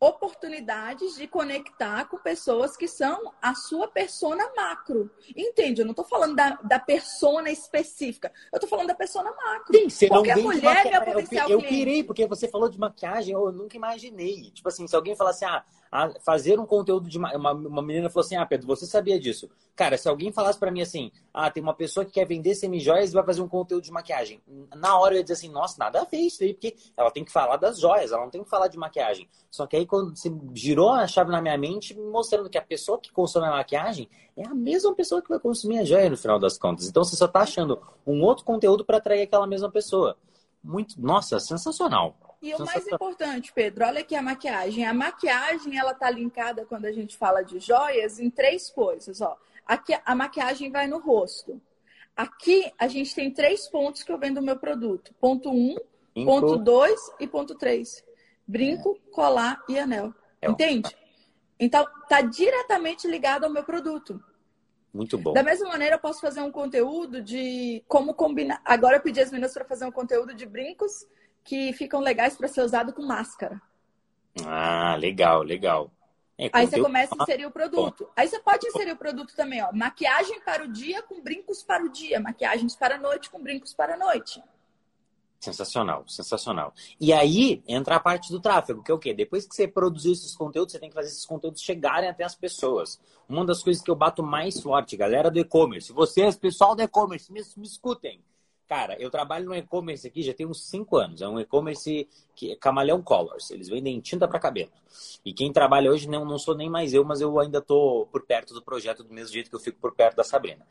S1: oportunidades de conectar com pessoas que são a sua persona macro. Entende? Eu não estou falando da, da persona específica. Eu estou falando da persona macro.
S2: Sim, você
S1: Qualquer
S2: não
S1: mulher é
S2: maquiagem.
S1: meu potencial
S2: eu, eu pirei, porque você falou de maquiagem, eu nunca imaginei. Tipo assim, se alguém falasse, ah, ah, fazer um conteúdo de. ma- Uma, uma menina falou assim, ah, Pedro, você sabia disso? Cara, se alguém falasse pra mim assim, ah, tem uma pessoa que quer vender semijoias e vai fazer um conteúdo de maquiagem. Na hora eu ia dizer assim, nossa, nada a ver isso aí, porque ela tem que falar das joias, ela não tem que falar de maquiagem. Só que aí quando você girou a chave na minha mente, mostrando que a pessoa que consome a maquiagem é a mesma pessoa que vai consumir a joia no final das contas. Então você só tá achando um outro conteúdo para atrair aquela mesma pessoa. Muito, nossa, sensacional.
S1: E o mais importante, Pedro, olha aqui a maquiagem. A maquiagem, ela tá linkada quando a gente fala de joias em três coisas, ó. Aqui a maquiagem vai no rosto. Aqui a gente tem três pontos que eu vendo o meu produto. Ponto um, ponto dois e ponto três. Brinco, colar e anel. É. Entende? Então, tá diretamente ligado ao meu produto.
S2: Muito bom.
S1: Da mesma maneira, eu posso fazer um conteúdo de como combinar. Agora eu pedi as meninas para fazer um conteúdo de brincos que ficam legais para ser usado com máscara.
S2: Ah, legal, legal.
S1: É, Aí você começa a inserir o produto. Aí você pode inserir o produto também, ó. Maquiagem para o dia com brincos para o dia. Maquiagens para a noite com brincos para a noite.
S2: Sensacional, sensacional. E aí entra a parte do tráfego, que é o quê? Depois que você produziu esses conteúdos, você tem que fazer esses conteúdos chegarem até as pessoas. Uma das coisas que eu bato mais forte, galera do e-commerce, vocês, pessoal do e-commerce, me, me escutem. Cara, eu trabalho no e-commerce aqui já tem uns 5 anos. É um e-commerce que é Camaleão Colors. Eles vendem tinta para cabelo. E quem trabalha hoje não, não sou nem mais eu, mas eu ainda tô por perto do projeto do mesmo jeito que eu fico por perto da Sabrina.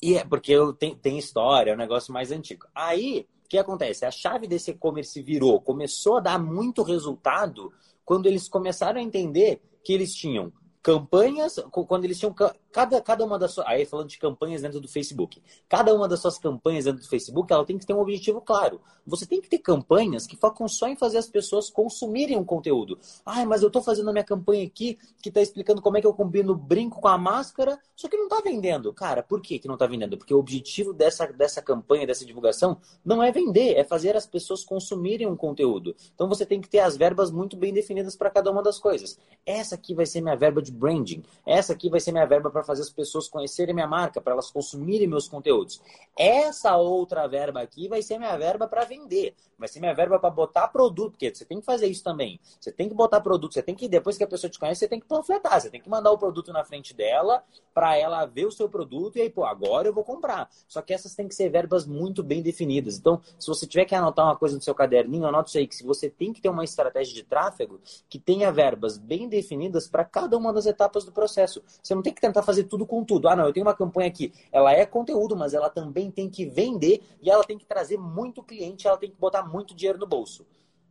S2: E é porque eu tenho, tenho história, é um negócio mais antigo. Aí, que acontece? A chave desse e-commerce virou, começou a dar muito resultado quando eles começaram a entender que eles tinham campanhas, quando eles tinham cada, cada uma das suas. Aí falando de campanhas dentro do Facebook. Cada uma das suas campanhas dentro do Facebook, ela tem que ter um objetivo claro. Você tem que ter campanhas que focam só em fazer as pessoas consumirem um conteúdo. Ah, mas eu estou fazendo a minha campanha aqui que está explicando como é que eu combino brinco com a máscara, só que não está vendendo. Cara, por que, que não está vendendo? Porque o objetivo dessa, dessa campanha, dessa divulgação, não é vender, é fazer as pessoas consumirem um conteúdo. Então você tem que ter as verbas muito bem definidas para cada uma das coisas. Essa aqui vai ser minha verba de branding. Essa aqui vai ser minha verba para fazer as pessoas conhecerem minha marca, para elas consumirem meus conteúdos. Essa outra verba aqui vai ser minha verba para vender, vai ser minha verba para botar produto, porque você tem que fazer isso também. Você tem que botar produto, você tem que, depois que a pessoa te conhece, você tem que panfletar, você tem que mandar o produto na frente dela para ela ver o seu produto e aí, pô, agora eu vou comprar. Só que essas têm que ser verbas muito bem definidas. Então, se você tiver que anotar uma coisa no seu caderninho, anota isso aí, que se você tem que ter uma estratégia de tráfego que tenha verbas bem definidas para cada uma das etapas do processo. Você não tem que tentar fazer tudo com tudo. Ah, não, eu tenho uma campanha aqui. Ela é conteúdo, mas ela também tem que vender e ela tem que trazer muito cliente, ela tem que botar muito dinheiro no bolso.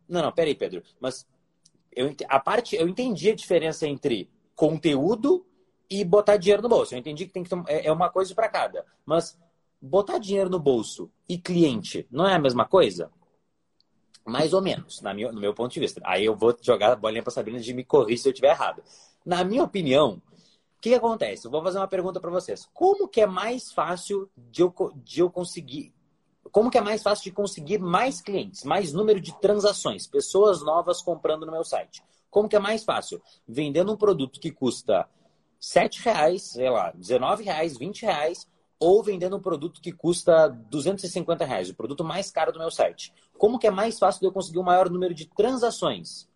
S2: Não, não, peraí, Pedro. Mas eu, a parte, eu entendi a diferença entre conteúdo e botar dinheiro no bolso. Eu entendi que tem que é, é uma coisa para cada. Mas botar dinheiro no bolso e cliente não é a mesma coisa? Mais ou menos, na minha, no meu ponto de vista. Aí eu vou jogar a bolinha para Sabrina de me corrigir se eu estiver errado. Na minha opinião, o que, que, acontece? Eu vou fazer uma pergunta para vocês. Como que é mais fácil de eu, de eu conseguir... Como que é mais fácil de conseguir mais clientes, mais número de transações, pessoas novas comprando no meu site? Como que é mais fácil? Vendendo um produto que custa 7 reais, sei lá, 19 reais, 20 reais, ou vendendo um produto que custa 250 reais, o produto mais caro do meu site. Como que é mais fácil de eu conseguir um maior número de transações?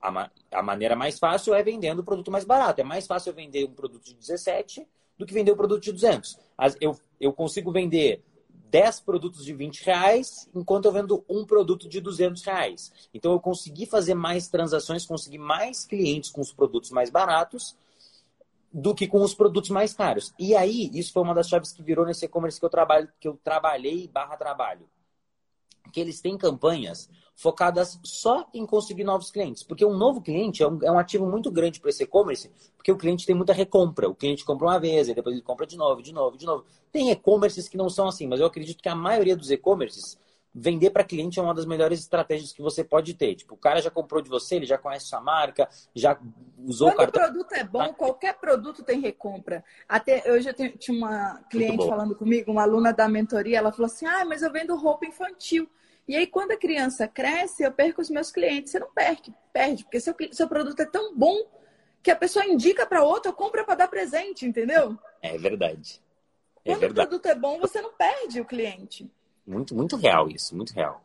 S2: A, ma a maneira mais fácil é vendendo o produto mais barato. É mais fácil eu vender um produto de 17 do que vender um produto de 200. As, eu, eu consigo vender 10 produtos de 20 reais, enquanto eu vendo um produto de 200 reais. Então, eu consegui fazer mais transações, consegui mais clientes com os produtos mais baratos do que com os produtos mais caros. E aí, isso foi uma das chaves que virou nesse e-commerce que eu trabalho, que eu trabalhei barra trabalho. Que eles têm campanhas focadas só em conseguir novos clientes. Porque um novo cliente é um, é um ativo muito grande para esse e-commerce, porque o cliente tem muita recompra. O cliente compra uma vez, e depois ele compra de novo, de novo, de novo. Tem e-commerces que não são assim, mas eu acredito que a maioria dos e-commerces vender para cliente é uma das melhores estratégias que você pode ter. Tipo, o cara já comprou de você, ele já conhece sua marca, já usou
S1: Quando o cartão. o produto é bom, qualquer produto tem recompra. Até eu já tinha uma cliente falando comigo, uma aluna da mentoria, ela falou assim: "Ah, mas eu vendo roupa infantil". E aí, quando a criança cresce, eu perco os meus clientes. Você não perde, perde, porque seu, seu produto é tão bom que a pessoa indica para outra, compra para dar presente, entendeu?
S2: É verdade.
S1: É quando verdade. o produto é bom, você não perde o cliente.
S2: Muito, muito real isso, muito real.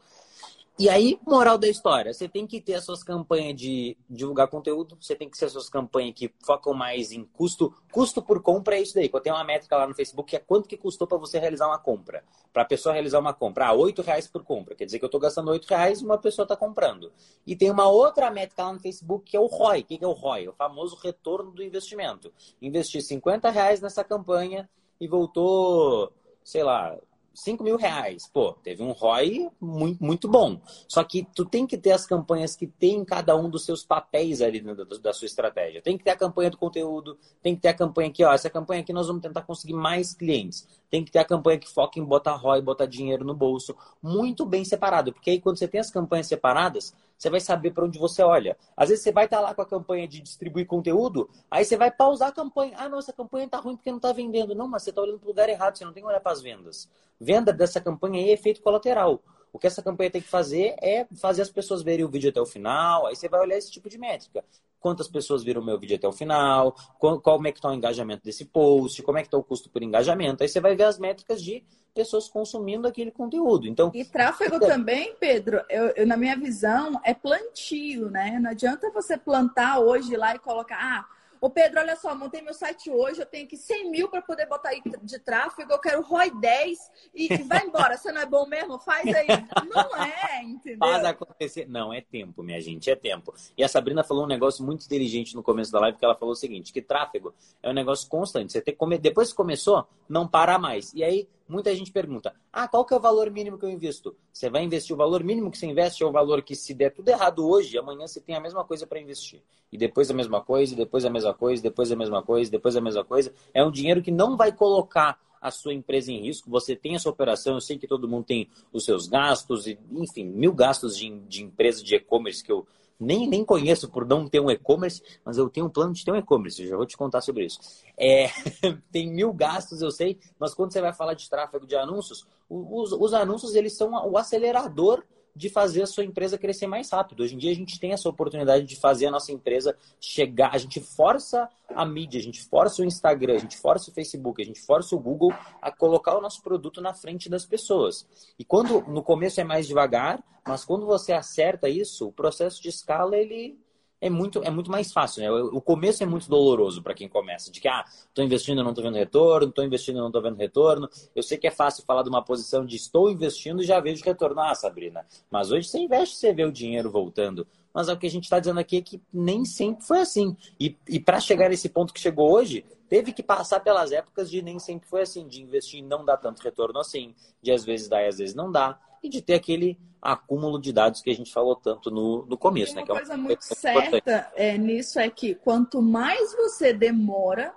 S2: E aí, moral da história, você tem que ter as suas campanhas de divulgar conteúdo, você tem que ter as suas campanhas que focam mais em custo. Custo por compra é isso daí. Eu tenho uma métrica lá no Facebook que é quanto que custou para você realizar uma compra. Para a pessoa realizar uma compra. Ah, 8 reais por compra. Quer dizer que eu estou gastando 8 reais e uma pessoa está comprando. E tem uma outra métrica lá no Facebook que é o ROI. O que é o ROI? O famoso retorno do investimento. Investi 50 reais nessa campanha e voltou, sei lá, 5 mil reais. Pô, teve um ROI muito, muito bom. Só que tu tem que ter as campanhas que tem cada um dos seus papéis ali da, da sua estratégia. Tem que ter a campanha do conteúdo, tem que ter a campanha aqui, ó. Essa campanha aqui nós vamos tentar conseguir mais clientes. Tem que ter a campanha que foca em botar ROI, botar dinheiro no bolso. Muito bem separado. Porque aí quando você tem as campanhas separadas, você vai saber para onde você olha. Às vezes você vai estar tá lá com a campanha de distribuir conteúdo, aí você vai pausar a campanha. Ah, não, essa campanha está ruim porque não está vendendo. Não, mas você está olhando para o lugar errado, você não tem que olhar para as vendas. Venda dessa campanha aí é efeito colateral. O que essa campanha tem que fazer é fazer as pessoas verem o vídeo até o final. Aí você vai olhar esse tipo de métrica. Quantas pessoas viram o meu vídeo até o final? Qual, como é que está o engajamento desse post? Como é que está o custo por engajamento? Aí você vai ver as métricas de pessoas consumindo aquele conteúdo. Então,
S1: e tráfego então... também, Pedro, eu, eu, na minha visão, é plantio, né? Não adianta você plantar hoje lá e colocar, ah, Ô Pedro, olha só, montei meu site hoje, eu tenho aqui 100 mil para poder botar aí de tráfego, eu quero ROI 10 e, e vai embora. Você não é bom mesmo? Faz aí. Não é, entendeu?
S2: Faz acontecer. Não, é tempo, minha gente, é tempo. E a Sabrina falou um negócio muito inteligente no começo da live, que ela falou o seguinte, que tráfego é um negócio constante. Você tem que comer... Depois que começou, não para mais. E aí, muita gente pergunta, ah, qual que é o valor mínimo que eu invisto? Você vai investir o valor mínimo que você investe é o valor que se der tudo errado hoje, amanhã você tem a mesma coisa para investir. E depois a mesma coisa, e depois a mesma coisa, depois a mesma coisa, depois a mesma coisa. É um dinheiro que não vai colocar a sua empresa em risco, você tem a sua operação, eu sei que todo mundo tem os seus gastos, e, enfim, mil gastos de, de empresa de e-commerce que eu nem, nem conheço por não ter um e-commerce, mas eu tenho um plano de ter um e-commerce, já vou te contar sobre isso. É, tem mil gastos, eu sei, mas quando você vai falar de tráfego de anúncios, os, os anúncios eles são o acelerador de fazer a sua empresa crescer mais rápido. Hoje em dia a gente tem essa oportunidade de fazer a nossa empresa chegar, a gente força a mídia, a gente força o Instagram, a gente força o Facebook, a gente força o Google a colocar o nosso produto na frente das pessoas. E quando no começo é mais devagar, mas quando você acerta isso, o processo de escala ele é muito, é muito mais fácil, né? O começo é muito doloroso para quem começa, de que, ah, estou investindo e não estou vendo retorno, estou investindo e não estou vendo retorno. Eu sei que é fácil falar de uma posição de estou investindo e já vejo retorno. Ah, Sabrina, mas hoje você investe, você vê o dinheiro voltando. Mas é o que a gente está dizendo aqui é que nem sempre foi assim. E, e para chegar nesse ponto que chegou hoje, teve que passar pelas épocas de nem sempre foi assim, de investir e não dar tanto retorno assim, de às vezes dar e às vezes não dá, e de ter aquele acúmulo de dados que a gente falou tanto no, no começo.
S1: Uma
S2: né?
S1: Que é uma coisa muito certa é, nisso é que quanto mais você demora,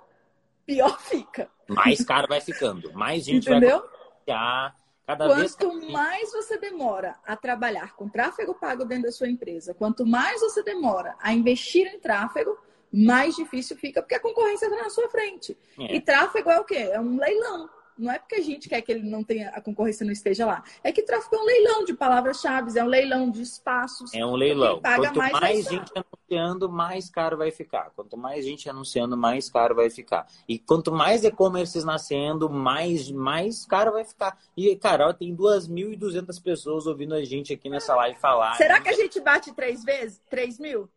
S1: pior fica.
S2: Mais caro vai ficando. Mais gente
S1: Entendeu?
S2: vai Cada
S1: quanto
S2: vez
S1: mais você demora a trabalhar com tráfego pago dentro da sua empresa, quanto mais você demora a investir em tráfego, mais difícil fica, porque a concorrência está na sua frente. É. E tráfego é o quê? É um leilão. Não é porque a gente quer que ele não tenha a concorrência não esteja lá. É que tráfego é um leilão de palavras-chave, é um leilão de espaços.
S2: É um leilão. Quanto mais, mais gente anunciando, mais caro vai ficar. Quanto mais gente anunciando, mais caro vai ficar. E quanto mais e-commerces nascendo, mais, mais caro vai ficar. E, cara, tem 2.200 pessoas ouvindo a gente aqui nessa live falar.
S1: Será que a gente bate três vezes? Três mil?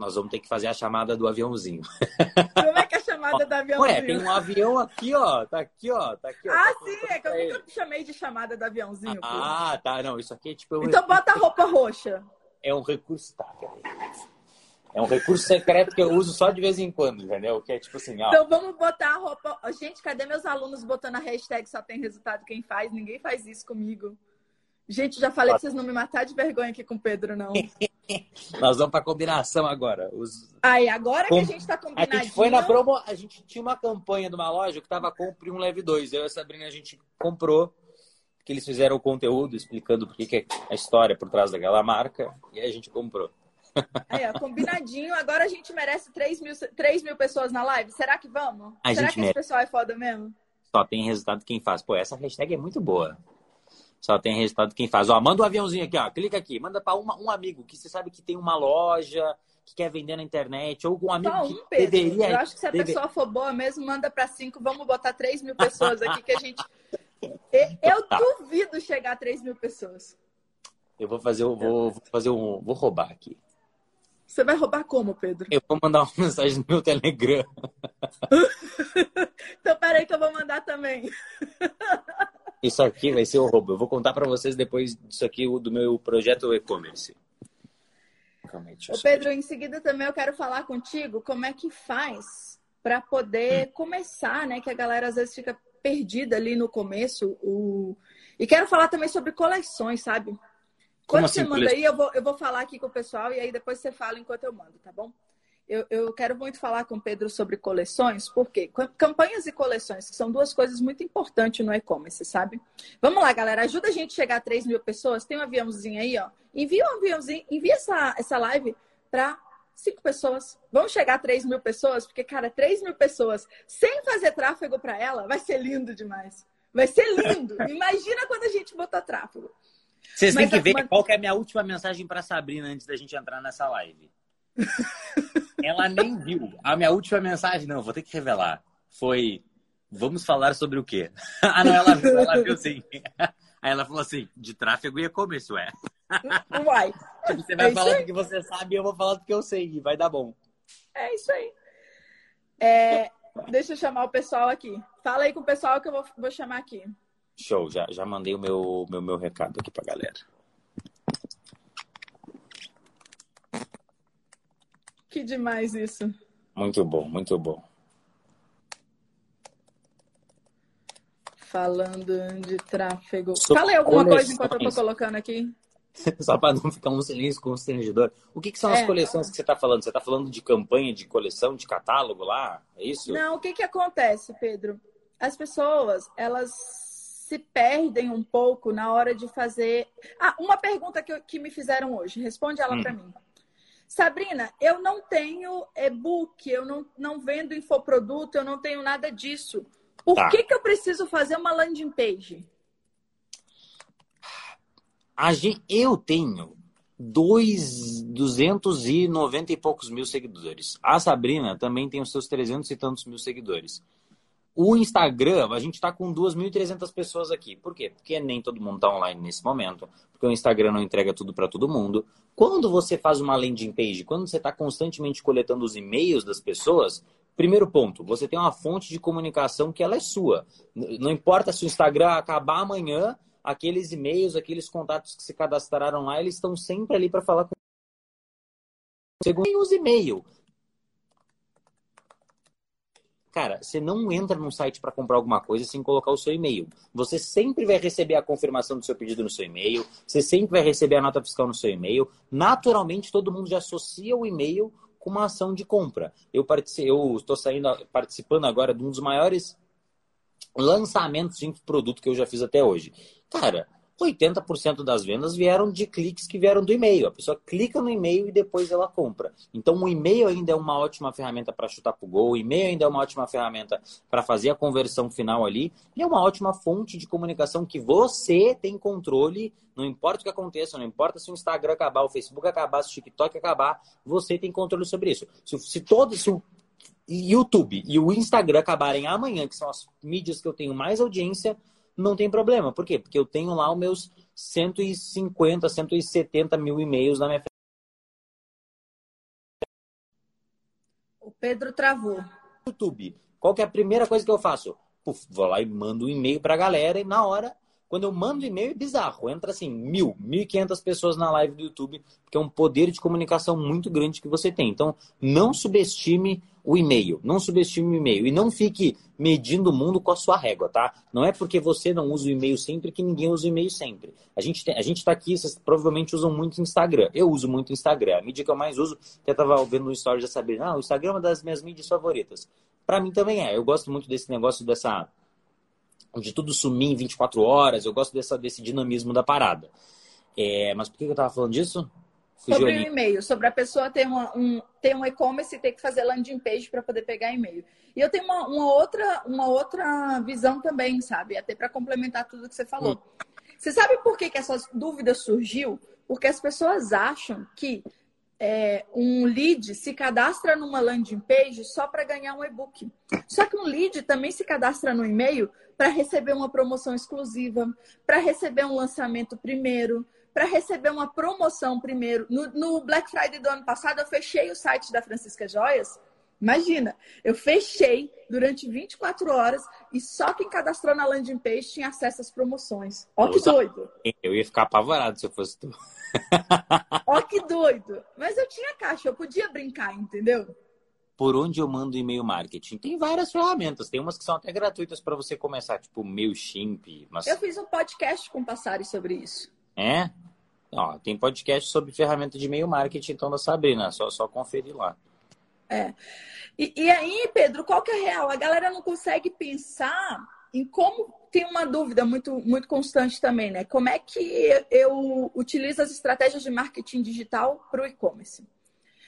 S2: Nós vamos ter que fazer a chamada do aviãozinho.
S1: Como é que é a chamada do aviãozinho?
S2: Ué, tem um avião aqui, ó. Tá aqui, ó. Tá aqui, ó.
S1: Ah,
S2: tá
S1: sim, é que eu nunca chamei de chamada do aviãozinho.
S2: Ah, pô. tá. Não, isso aqui é tipo.
S1: Um então recurso... bota a roupa roxa.
S2: É um recurso, tá, É um recurso secreto que eu uso só de vez em quando, entendeu? Que é tipo assim, ó.
S1: Então vamos botar a roupa. Gente, cadê meus alunos botando a hashtag só tem resultado quem faz? Ninguém faz isso comigo. Gente, já falei pra vocês não me matar de vergonha aqui com o Pedro, não.
S2: Nós vamos pra combinação agora. Os...
S1: Aí, agora Com... que a gente tá combinadinho...
S2: A gente foi na promo... A gente tinha uma campanha de uma loja que tava compre um leve dois. Eu e a Sabrina, a gente comprou, que eles fizeram o conteúdo explicando por que é a história por trás daquela marca. E aí a gente comprou.
S1: Aí, ó, combinadinho. Agora a gente merece 3 mil, 3 mil pessoas na live. Será que vamos? A Será que merece. esse pessoal é foda mesmo?
S2: Só tem resultado quem faz. Pô, essa hashtag é muito boa. Só tem resultado quem faz. Ó, manda um aviãozinho aqui, ó. Clica aqui. Manda para um amigo que você sabe que tem uma loja, que quer vender na internet, ou um amigo Só um, que deveria...
S1: Eu acho que se a deve... pessoa for boa mesmo, manda para cinco. Vamos botar 3 mil pessoas aqui que a gente... Eu tá. duvido chegar a 3 mil pessoas.
S2: Eu vou fazer, eu vou, vou fazer um... Vou roubar aqui.
S1: Você vai roubar como, Pedro?
S2: Eu vou mandar uma mensagem no meu Telegram.
S1: então, peraí que eu vou mandar também.
S2: Isso aqui vai ser o roubo. Eu vou contar para vocês depois disso aqui do meu projeto e-commerce.
S1: Ô Pedro, em seguida também eu quero falar contigo como é que faz para poder hum. começar, né? Que a galera às vezes fica perdida ali no começo. O... E quero falar também sobre coleções, sabe? Quando assim, você manda aí, eu vou, eu vou falar aqui com o pessoal e aí depois você fala enquanto eu mando, tá bom? Eu, eu quero muito falar com o Pedro sobre coleções, porque campanhas e coleções, que são duas coisas muito importantes no e-commerce, sabe? Vamos lá, galera, ajuda a gente a chegar a 3 mil pessoas. Tem um aviãozinho aí, ó. Envia um aviãozinho, envia essa, essa live para cinco pessoas. Vamos chegar a 3 mil pessoas, porque, cara, 3 mil pessoas sem fazer tráfego para ela vai ser lindo demais. Vai ser lindo. Imagina quando a gente botar tráfego.
S2: Vocês têm que ver mas... qual que é a minha última mensagem para Sabrina antes da gente entrar nessa live. Ela nem viu. A minha última mensagem, não, vou ter que revelar. Foi: vamos falar sobre o quê? ah, não, ela viu, ela viu sim. Aí ela falou assim: de tráfego e e-commerce, ué.
S1: Uai.
S2: Tipo, você vai é falar do que você sabe e eu vou falar do que eu sei. E vai dar bom.
S1: É isso aí. É, deixa eu chamar o pessoal aqui. Fala aí com o pessoal que eu vou, vou chamar aqui.
S2: Show, já, já mandei o meu, meu, meu recado aqui pra galera.
S1: Que demais isso.
S2: Muito bom, muito bom.
S1: Falando de tráfego. So, Fala aí alguma coisa enquanto eu tô colocando aqui.
S2: Só para não ficar um silêncio constrangedor. O que, que são as é. coleções que você está falando? Você está falando de campanha, de coleção, de catálogo lá? É isso?
S1: Não, o que, que acontece, Pedro? As pessoas, elas se perdem um pouco na hora de fazer. Ah, uma pergunta que, que me fizeram hoje. Responde ela hum. para mim. Sabrina, eu não tenho e-book, eu não, não vendo infoproduto, eu não tenho nada disso. Por tá. que, que eu preciso fazer uma landing page?
S2: Eu tenho dois, 290 e poucos mil seguidores. A Sabrina também tem os seus 300 e tantos mil seguidores. O Instagram, a gente está com 2.300 pessoas aqui. Por quê? Porque nem todo mundo está online nesse momento. Porque o Instagram não entrega tudo para todo mundo. Quando você faz uma landing page, quando você está constantemente coletando os e-mails das pessoas, primeiro ponto, você tem uma fonte de comunicação que ela é sua. Não importa se o Instagram acabar amanhã, aqueles e-mails, aqueles contatos que se cadastraram lá, eles estão sempre ali para falar com você. Tem os e-mails. Cara, você não entra num site para comprar alguma coisa sem colocar o seu e-mail. Você sempre vai receber a confirmação do seu pedido no seu e-mail, você sempre vai receber a nota fiscal no seu e-mail. Naturalmente, todo mundo já associa o e-mail com uma ação de compra. Eu estou saindo, participando agora de um dos maiores lançamentos de produto que eu já fiz até hoje. Cara, 80% das vendas vieram de cliques que vieram do e-mail. A pessoa clica no e-mail e depois ela compra. Então, o e-mail ainda é uma ótima ferramenta para chutar para o gol, o e-mail ainda é uma ótima ferramenta para fazer a conversão final ali, e é uma ótima fonte de comunicação que você tem controle, não importa o que aconteça, não importa se o Instagram acabar, o Facebook acabar, se o TikTok acabar, você tem controle sobre isso. Se, se todo, se o YouTube e o Instagram acabarem amanhã, que são as mídias que eu tenho mais audiência, não tem problema. Por quê? Porque eu tenho lá os meus 150, 170 mil e-mails na minha
S1: O Pedro travou.
S2: YouTube. Qual que é a primeira coisa que eu faço? Puf, vou lá e mando um e-mail para a galera e na hora, quando eu mando e-mail, é bizarro. Entra assim, mil, mil e quinhentas pessoas na live do YouTube, porque é um poder de comunicação muito grande que você tem. Então, não subestime o e-mail. Não subestime o e-mail. E não fique medindo o mundo com a sua régua, tá? Não é porque você não usa o e-mail sempre que ninguém usa o e-mail sempre. A gente, tem, a gente tá aqui, vocês provavelmente usam muito Instagram. Eu uso muito Instagram. A mídia que eu mais uso, até tava vendo no story já saber, ah, o Instagram é uma das minhas mídias favoritas. Para mim também é. Eu gosto muito desse negócio dessa de tudo sumir em 24 horas. Eu gosto dessa, desse dinamismo da parada. É, mas por que eu tava falando disso?
S1: sobre o e-mail, sobre a pessoa ter, uma, um, ter um e-commerce e ter que fazer landing page para poder pegar e-mail. E eu tenho uma, uma, outra, uma outra visão também, sabe? Até para complementar tudo que você falou. Hum. Você sabe por que, que essa dúvida surgiu? Porque as pessoas acham que é, um lead se cadastra numa landing page só para ganhar um e-book. Só que um lead também se cadastra no e-mail para receber uma promoção exclusiva, para receber um lançamento primeiro, para receber uma promoção primeiro. No, no, Black Friday do ano passado, eu fechei o site da Francisca Joias. Imagina, eu fechei durante 24 horas e só quem cadastrou na landing page tinha acesso às promoções. Ó que doido!
S2: Eu ia ficar apavorado se eu fosse tu.
S1: Ó que doido! Mas eu tinha caixa, eu podia brincar, entendeu?
S2: por onde eu mando e-mail marketing? Tem várias ferramentas, tem umas que são até gratuitas para você começar, tipo MailChimp. Mas...
S1: Eu fiz um podcast com o Passari sobre isso.
S2: É? Ó, tem podcast sobre ferramenta de e-mail marketing, então, da Sabrina. Só, só conferir lá.
S1: É. E, e aí, Pedro, qual que é a real? A galera não consegue pensar em como tem uma dúvida muito, muito constante também, né? Como é que eu utilizo as estratégias de marketing digital para o e-commerce?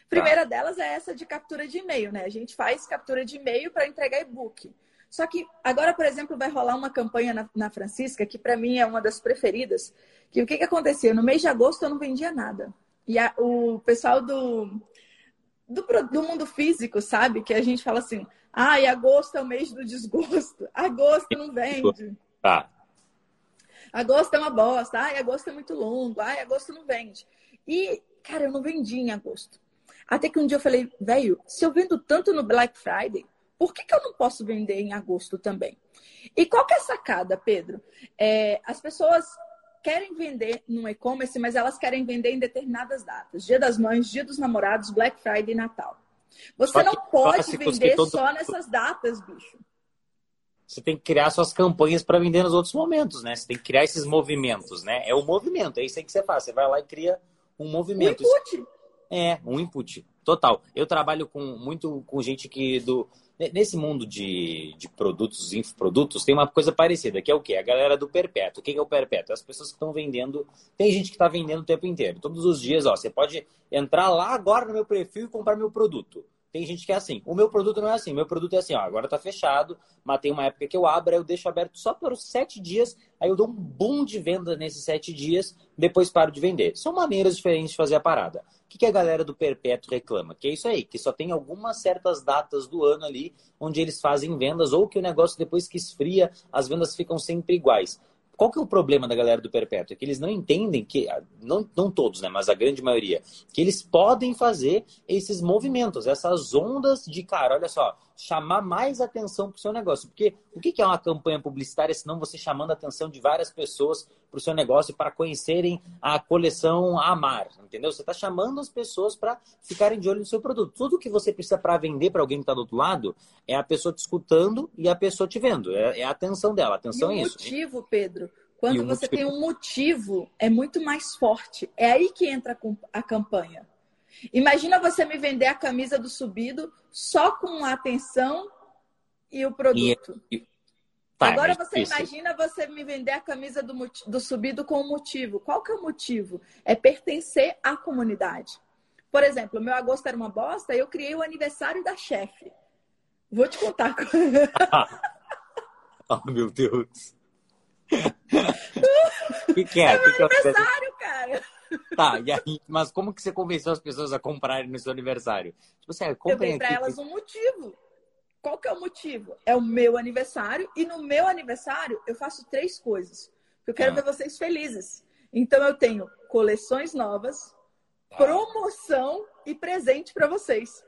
S1: Primeira tá. delas é essa de captura de e-mail, né? A gente faz captura de e-mail para entregar e-book. Só que agora, por exemplo, vai rolar uma campanha na, na Francisca, que para mim é uma das preferidas, que o que, que acontecia? No mês de agosto eu não vendia nada. E a, o pessoal do, do, do mundo físico, sabe? Que a gente fala assim, ah, e agosto é o mês do desgosto. Agosto não vende.
S2: Tá.
S1: Agosto é uma bosta. Ai, agosto é muito longo. Ai, agosto não vende. E, cara, eu não vendi em agosto. Até que um dia eu falei, velho, se eu vendo tanto no Black Friday, por que, que eu não posso vender em agosto também? E qual que é a sacada, Pedro? É, as pessoas querem vender no e-commerce, mas elas querem vender em determinadas datas. Dia das Mães, Dia dos Namorados, Black Friday e Natal. Você não pode vender todo... só nessas datas, bicho.
S2: Você tem que criar suas campanhas para vender nos outros momentos, né? Você tem que criar esses movimentos, né? É o movimento, é isso aí que você faz. Você vai lá e cria um movimento.
S1: Um input.
S2: É, um input. Total. Eu trabalho com muito com gente que do nesse mundo de, de produtos, infoprodutos, tem uma coisa parecida, que é o quê? A galera do perpétuo. O que é o perpétuo? As pessoas que estão vendendo. Tem gente que está vendendo o tempo inteiro. Todos os dias, ó, você pode entrar lá agora no meu perfil e comprar meu produto. Tem gente que é assim. O meu produto não é assim. O meu produto é assim, ó, agora tá fechado, matei uma época que eu abro, aí eu deixo aberto só por sete dias, aí eu dou um boom de venda nesses sete dias, depois paro de vender. São maneiras diferentes de fazer a parada. O que, que a galera do Perpétuo reclama? Que é isso aí, que só tem algumas certas datas do ano ali onde eles fazem vendas, ou que o negócio depois que esfria, as vendas ficam sempre iguais. Qual que é o problema da galera do Perpétuo? É que eles não entendem que, não, não todos, né, mas a grande maioria, que eles podem fazer esses movimentos, essas ondas de, cara, olha só, chamar mais atenção para o seu negócio. Porque o que é uma campanha publicitária se não você chamando a atenção de várias pessoas para o seu negócio para conhecerem a coleção Amar, entendeu? Você está chamando as pessoas para ficarem de olho no seu produto. Tudo que você precisa para vender para alguém que está do outro lado é a pessoa te escutando e a pessoa te vendo. É, é a atenção dela. Atenção
S1: e
S2: é isso.
S1: motivo, Pedro. Quando você motivo... tem um motivo, é muito mais forte. É aí que entra a campanha. Imagina você me vender a camisa do subido só com a atenção e o produto. E, tá, Agora você isso. imagina você me vender a camisa do, do subido com um motivo. Qual que é o motivo? É pertencer à comunidade. Por exemplo, meu agosto era uma bosta, eu criei o aniversário da chefe. Vou te contar.
S2: oh, meu Deus. O que, que, é?
S1: É meu que aniversário, que cara.
S2: Tá, e aí, mas como que você convenceu as pessoas a comprarem no seu aniversário?
S1: Tipo assim, eu dei pra elas um motivo. Qual que é o motivo? É o meu aniversário e no meu aniversário eu faço três coisas. Eu quero ah. ver vocês felizes. Então eu tenho coleções novas, ah. promoção e presente para vocês.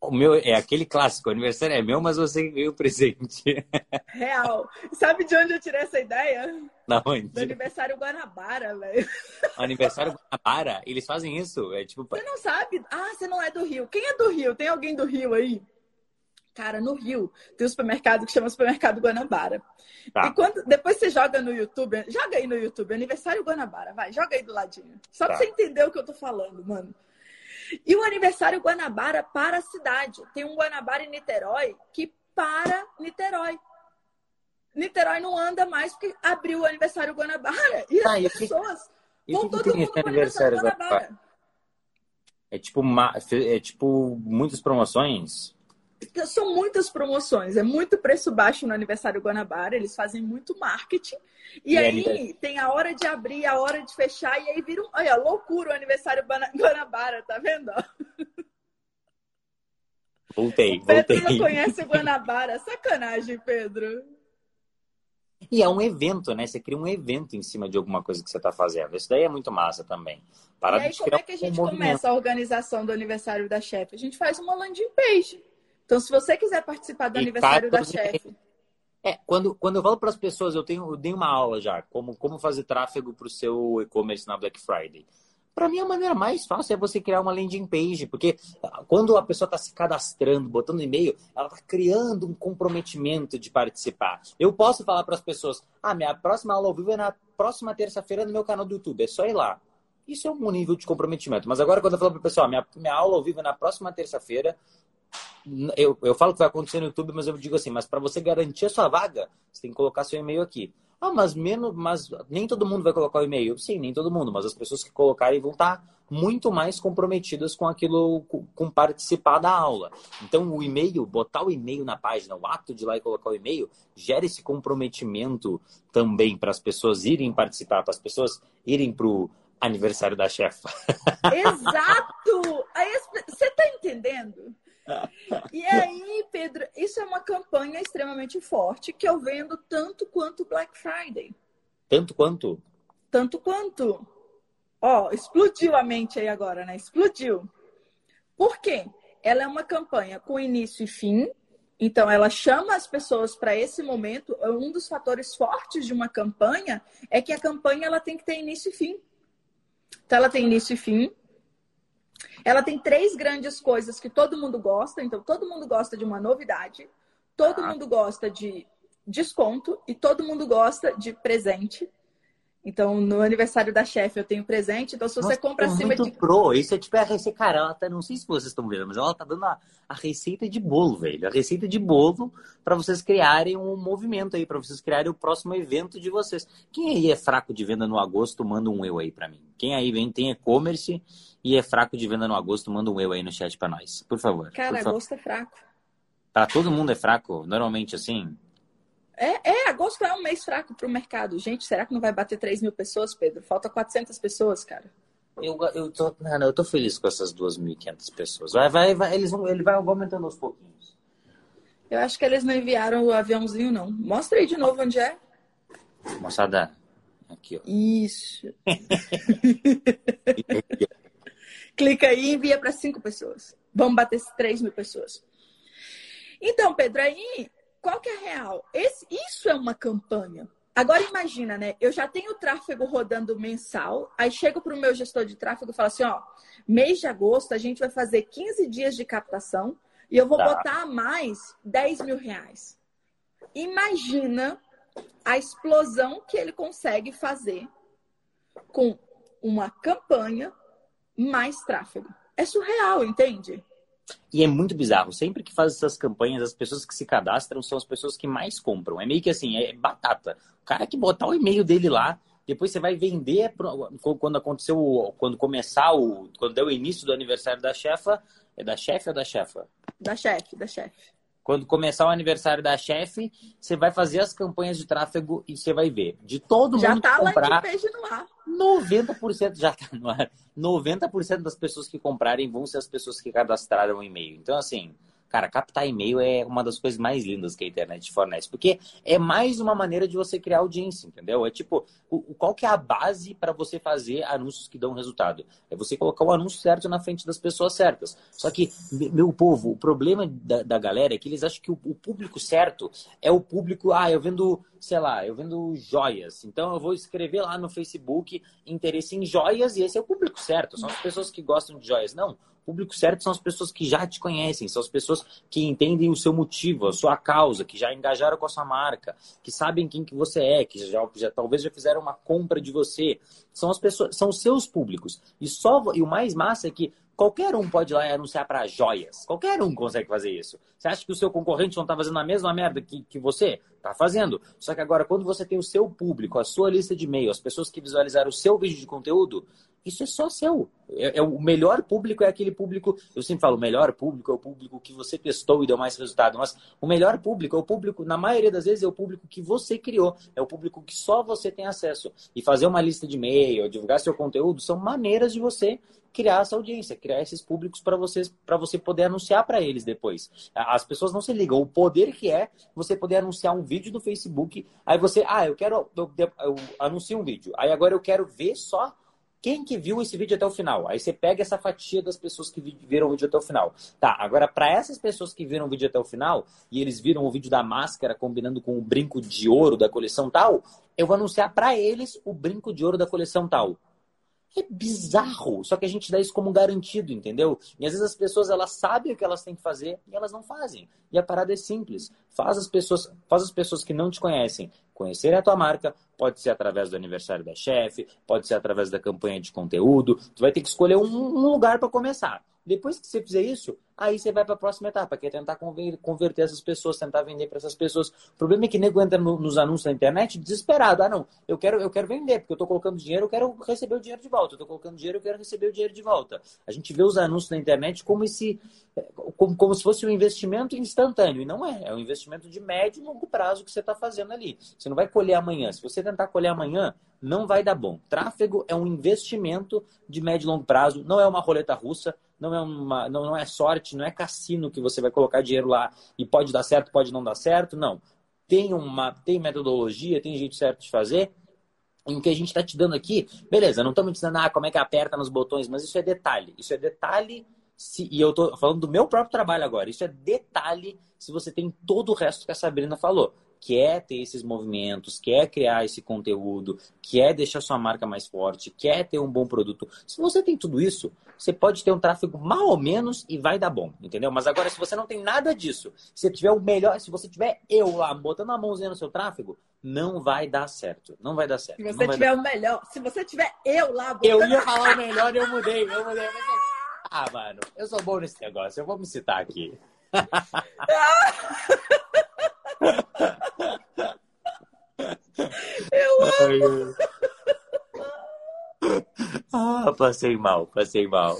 S2: O meu é aquele clássico, o aniversário é meu, mas você ganhou o presente.
S1: Real. Sabe de onde eu tirei essa ideia?
S2: Da onde?
S1: Do aniversário Guanabara, velho.
S2: Aniversário Guanabara? Eles fazem isso? É tipo.
S1: Você não sabe? Ah, você não é do Rio. Quem é do Rio? Tem alguém do Rio aí? Cara, no Rio tem um supermercado que chama Supermercado Guanabara. Tá. E quando depois você joga no YouTube, joga aí no YouTube, aniversário Guanabara, vai, joga aí do ladinho. Só tá. pra você entender o que eu tô falando, mano. E o aniversário Guanabara para a cidade. Tem um Guanabara em Niterói que para Niterói. Niterói não anda mais porque abriu o aniversário Guanabara. E as ah, pessoas
S2: que, vão todo mundo pro aniversário Guanabara. É tipo, é tipo muitas promoções?
S1: São muitas promoções, é muito preço baixo no aniversário Guanabara, eles fazem muito marketing. E, e aí tem a hora de abrir, a hora de fechar, e aí vira um. Olha, loucura o aniversário Guanabara, tá vendo?
S2: Voltei,
S1: o Pedro
S2: voltei.
S1: não conhece o Guanabara. Sacanagem, Pedro.
S2: E é um evento, né? Você cria um evento em cima de alguma coisa que você está fazendo. Isso daí é muito massa também.
S1: Para e aí, como é que a gente um começa a organização do aniversário da chefe? A gente faz uma landing page. Então, se você quiser participar do e aniversário da chefe.
S2: É, quando, quando eu falo para as pessoas, eu tenho eu dei uma aula já, como, como fazer tráfego para o seu e-commerce na Black Friday. Para mim, a maneira mais fácil é você criar uma landing page, porque quando a pessoa está se cadastrando, botando e-mail, ela está criando um comprometimento de participar. Eu posso falar para as pessoas: ah, minha próxima aula ao vivo é na próxima terça-feira no meu canal do YouTube, é só ir lá. Isso é um nível de comprometimento. Mas agora, quando eu falo para o pessoal, minha, minha aula ao vivo é na próxima terça-feira, eu, eu falo que vai acontecer no YouTube, mas eu digo assim, mas para você garantir a sua vaga, você tem que colocar seu e-mail aqui. Ah, mas menos, mas nem todo mundo vai colocar o e-mail. Sim, nem todo mundo, mas as pessoas que colocarem vão estar muito mais comprometidas com aquilo, com participar da aula. Então, o e-mail, botar o e-mail na página, o ato de ir lá e colocar o e-mail, gera esse comprometimento também para as pessoas irem participar, para as pessoas irem para o aniversário da chefa.
S1: Exato! Você está entendendo? E aí, Pedro, isso é uma campanha extremamente forte que eu vendo tanto quanto Black Friday.
S2: Tanto quanto?
S1: Tanto quanto. Ó, explodiu a mente aí agora, né? Explodiu. Por quê? Ela é uma campanha com início e fim. Então, ela chama as pessoas para esse momento. Um dos fatores fortes de uma campanha é que a campanha ela tem que ter início e fim. Então, ela tem início e fim. Ela tem três grandes coisas que todo mundo gosta. Então, todo mundo gosta de uma novidade, todo ah. mundo gosta de desconto e todo mundo gosta de presente. Então, no aniversário da chefe eu tenho presente. Então, se você Nossa, compra é acima
S2: muito
S1: de.
S2: pro. Isso é tipo a receita. Cara, ela tá. Não sei se vocês estão vendo, mas ela tá dando a, a receita de bolo, velho. A receita de bolo para vocês criarem um movimento aí, para vocês criarem o próximo evento de vocês. Quem aí é fraco de venda no agosto, manda um eu aí para mim. Quem aí vem, tem e-commerce e é fraco de venda no agosto, manda um eu aí no chat para nós. Por favor.
S1: Cara,
S2: por
S1: agosto favor. é fraco.
S2: Para todo mundo é fraco, normalmente assim.
S1: É, é, agosto é um mês fraco para o mercado. Gente, será que não vai bater 3 mil pessoas, Pedro? Falta 400 pessoas, cara.
S2: Eu, eu, tô, não, eu tô feliz com essas 2.500 pessoas. Vai, vai, vai, eles vão, ele vai aumentando aos pouquinhos.
S1: Eu acho que eles não enviaram o aviãozinho, não. Mostra aí de novo onde é.
S2: Moçada, aqui, ó.
S1: Isso. Clica aí e envia para cinco pessoas. Vamos bater 3 mil pessoas. Então, Pedro, aí qual que é a real? Esse, isso é uma campanha. Agora imagina, né? Eu já tenho tráfego rodando mensal, aí chego para o meu gestor de tráfego e falo assim, ó, mês de agosto a gente vai fazer 15 dias de captação e eu vou tá. botar mais 10 mil reais. Imagina a explosão que ele consegue fazer com uma campanha mais tráfego. É surreal, entende?
S2: E é muito bizarro. Sempre que faz essas campanhas, as pessoas que se cadastram são as pessoas que mais compram. É meio que assim, é batata. O cara que botar o e-mail dele lá, depois você vai vender quando aconteceu, quando começar o, quando der o início do aniversário da chefa, é da chefe ou da chefa?
S1: Da chefe, da chefe.
S2: Quando começar o aniversário da chefe, você vai fazer as campanhas de tráfego e você vai ver. De todo
S1: já
S2: mundo
S1: tá
S2: que comprar.
S1: Já tá no ar.
S2: 90% já tá no ar. 90% das pessoas que comprarem vão ser as pessoas que cadastraram o e-mail. Então, assim, Cara, captar e-mail é uma das coisas mais lindas que a internet fornece, porque é mais uma maneira de você criar audiência, entendeu? É tipo, o, qual que é a base para você fazer anúncios que dão resultado? É você colocar o anúncio certo na frente das pessoas certas. Só que, meu povo, o problema da, da galera é que eles acham que o, o público certo é o público, ah, eu vendo, sei lá, eu vendo joias. Então eu vou escrever lá no Facebook interesse em joias e esse é o público certo. São as pessoas que gostam de joias. Não, público certo são as pessoas que já te conhecem, são as pessoas que entendem o seu motivo, a sua causa, que já engajaram com a sua marca, que sabem quem que você é, que já, já talvez já fizeram uma compra de você. São as pessoas, são os seus públicos. E só e o mais massa é que Qualquer um pode ir lá e anunciar para joias. Qualquer um consegue fazer isso. Você acha que o seu concorrente não está fazendo a mesma merda que, que você? Está fazendo. Só que agora, quando você tem o seu público, a sua lista de e-mail, as pessoas que visualizaram o seu vídeo de conteúdo, isso é só seu. É, é, o melhor público é aquele público. Eu sempre falo, o melhor público é o público que você testou e deu mais resultado. Mas o melhor público é o público, na maioria das vezes, é o público que você criou. É o público que só você tem acesso. E fazer uma lista de e-mail, divulgar seu conteúdo, são maneiras de você criar essa audiência, criar esses públicos para vocês, para você poder anunciar para eles depois. As pessoas não se ligam. O poder que é você poder anunciar um vídeo no Facebook, aí você, ah, eu quero, eu, eu anuncio um vídeo, aí agora eu quero ver só quem que viu esse vídeo até o final? Aí você pega essa fatia das pessoas que viram o vídeo até o final. Tá, agora para essas pessoas que viram o vídeo até o final e eles viram o vídeo da máscara combinando com o brinco de ouro da coleção tal, eu vou anunciar para eles o brinco de ouro da coleção tal. É bizarro. Só que a gente dá isso como garantido, entendeu? E às vezes as pessoas elas sabem o que elas têm que fazer e elas não fazem. E a parada é simples. Faz as pessoas, faz as pessoas que não te conhecem conhecerem a tua marca. Pode ser através do aniversário da chefe, pode ser através da campanha de conteúdo. Tu vai ter que escolher um, um lugar para começar. Depois que você fizer isso, aí você vai para a próxima etapa, que é tentar converter essas pessoas, tentar vender para essas pessoas. O problema é que nego entra no, nos anúncios da internet desesperado. Ah, não, eu quero, eu quero vender, porque eu estou colocando dinheiro, eu quero receber o dinheiro de volta. Eu estou colocando dinheiro, eu quero receber o dinheiro de volta. A gente vê os anúncios na internet como esse, como, como se fosse um investimento instantâneo. E não é. É um investimento de médio e longo prazo que você está fazendo ali. Você não vai colher amanhã. Se você tentar colher amanhã, não vai dar bom. Tráfego é um investimento de médio e longo prazo, não é uma roleta russa não é, uma, não, não é sorte, não é cassino que você vai colocar dinheiro lá e pode dar certo, pode não dar certo. Não. Tem uma tem metodologia, tem jeito certo de fazer. E o que a gente está te dando aqui, beleza, não estamos dizendo ah, como é que aperta nos botões, mas isso é detalhe. Isso é detalhe, se, e eu estou falando do meu próprio trabalho agora, isso é detalhe se você tem todo o resto que a Sabrina falou quer ter esses movimentos, quer criar esse conteúdo, quer deixar sua marca mais forte, quer ter um bom produto. Se você tem tudo isso, você pode ter um tráfego mal ou menos e vai dar bom, entendeu? Mas agora, se você não tem nada disso, se você tiver o melhor, se você tiver eu lá botando a mãozinha no seu tráfego, não vai dar certo. Não vai dar certo.
S1: Se você tiver dar... o melhor, se você tiver eu lá
S2: botando... Eu ia falar o melhor e eu mudei, eu mudei. Mas... Ah, mano, eu sou bom nesse negócio, eu vou me citar aqui.
S1: Eu amo.
S2: Ah, passei mal, passei mal.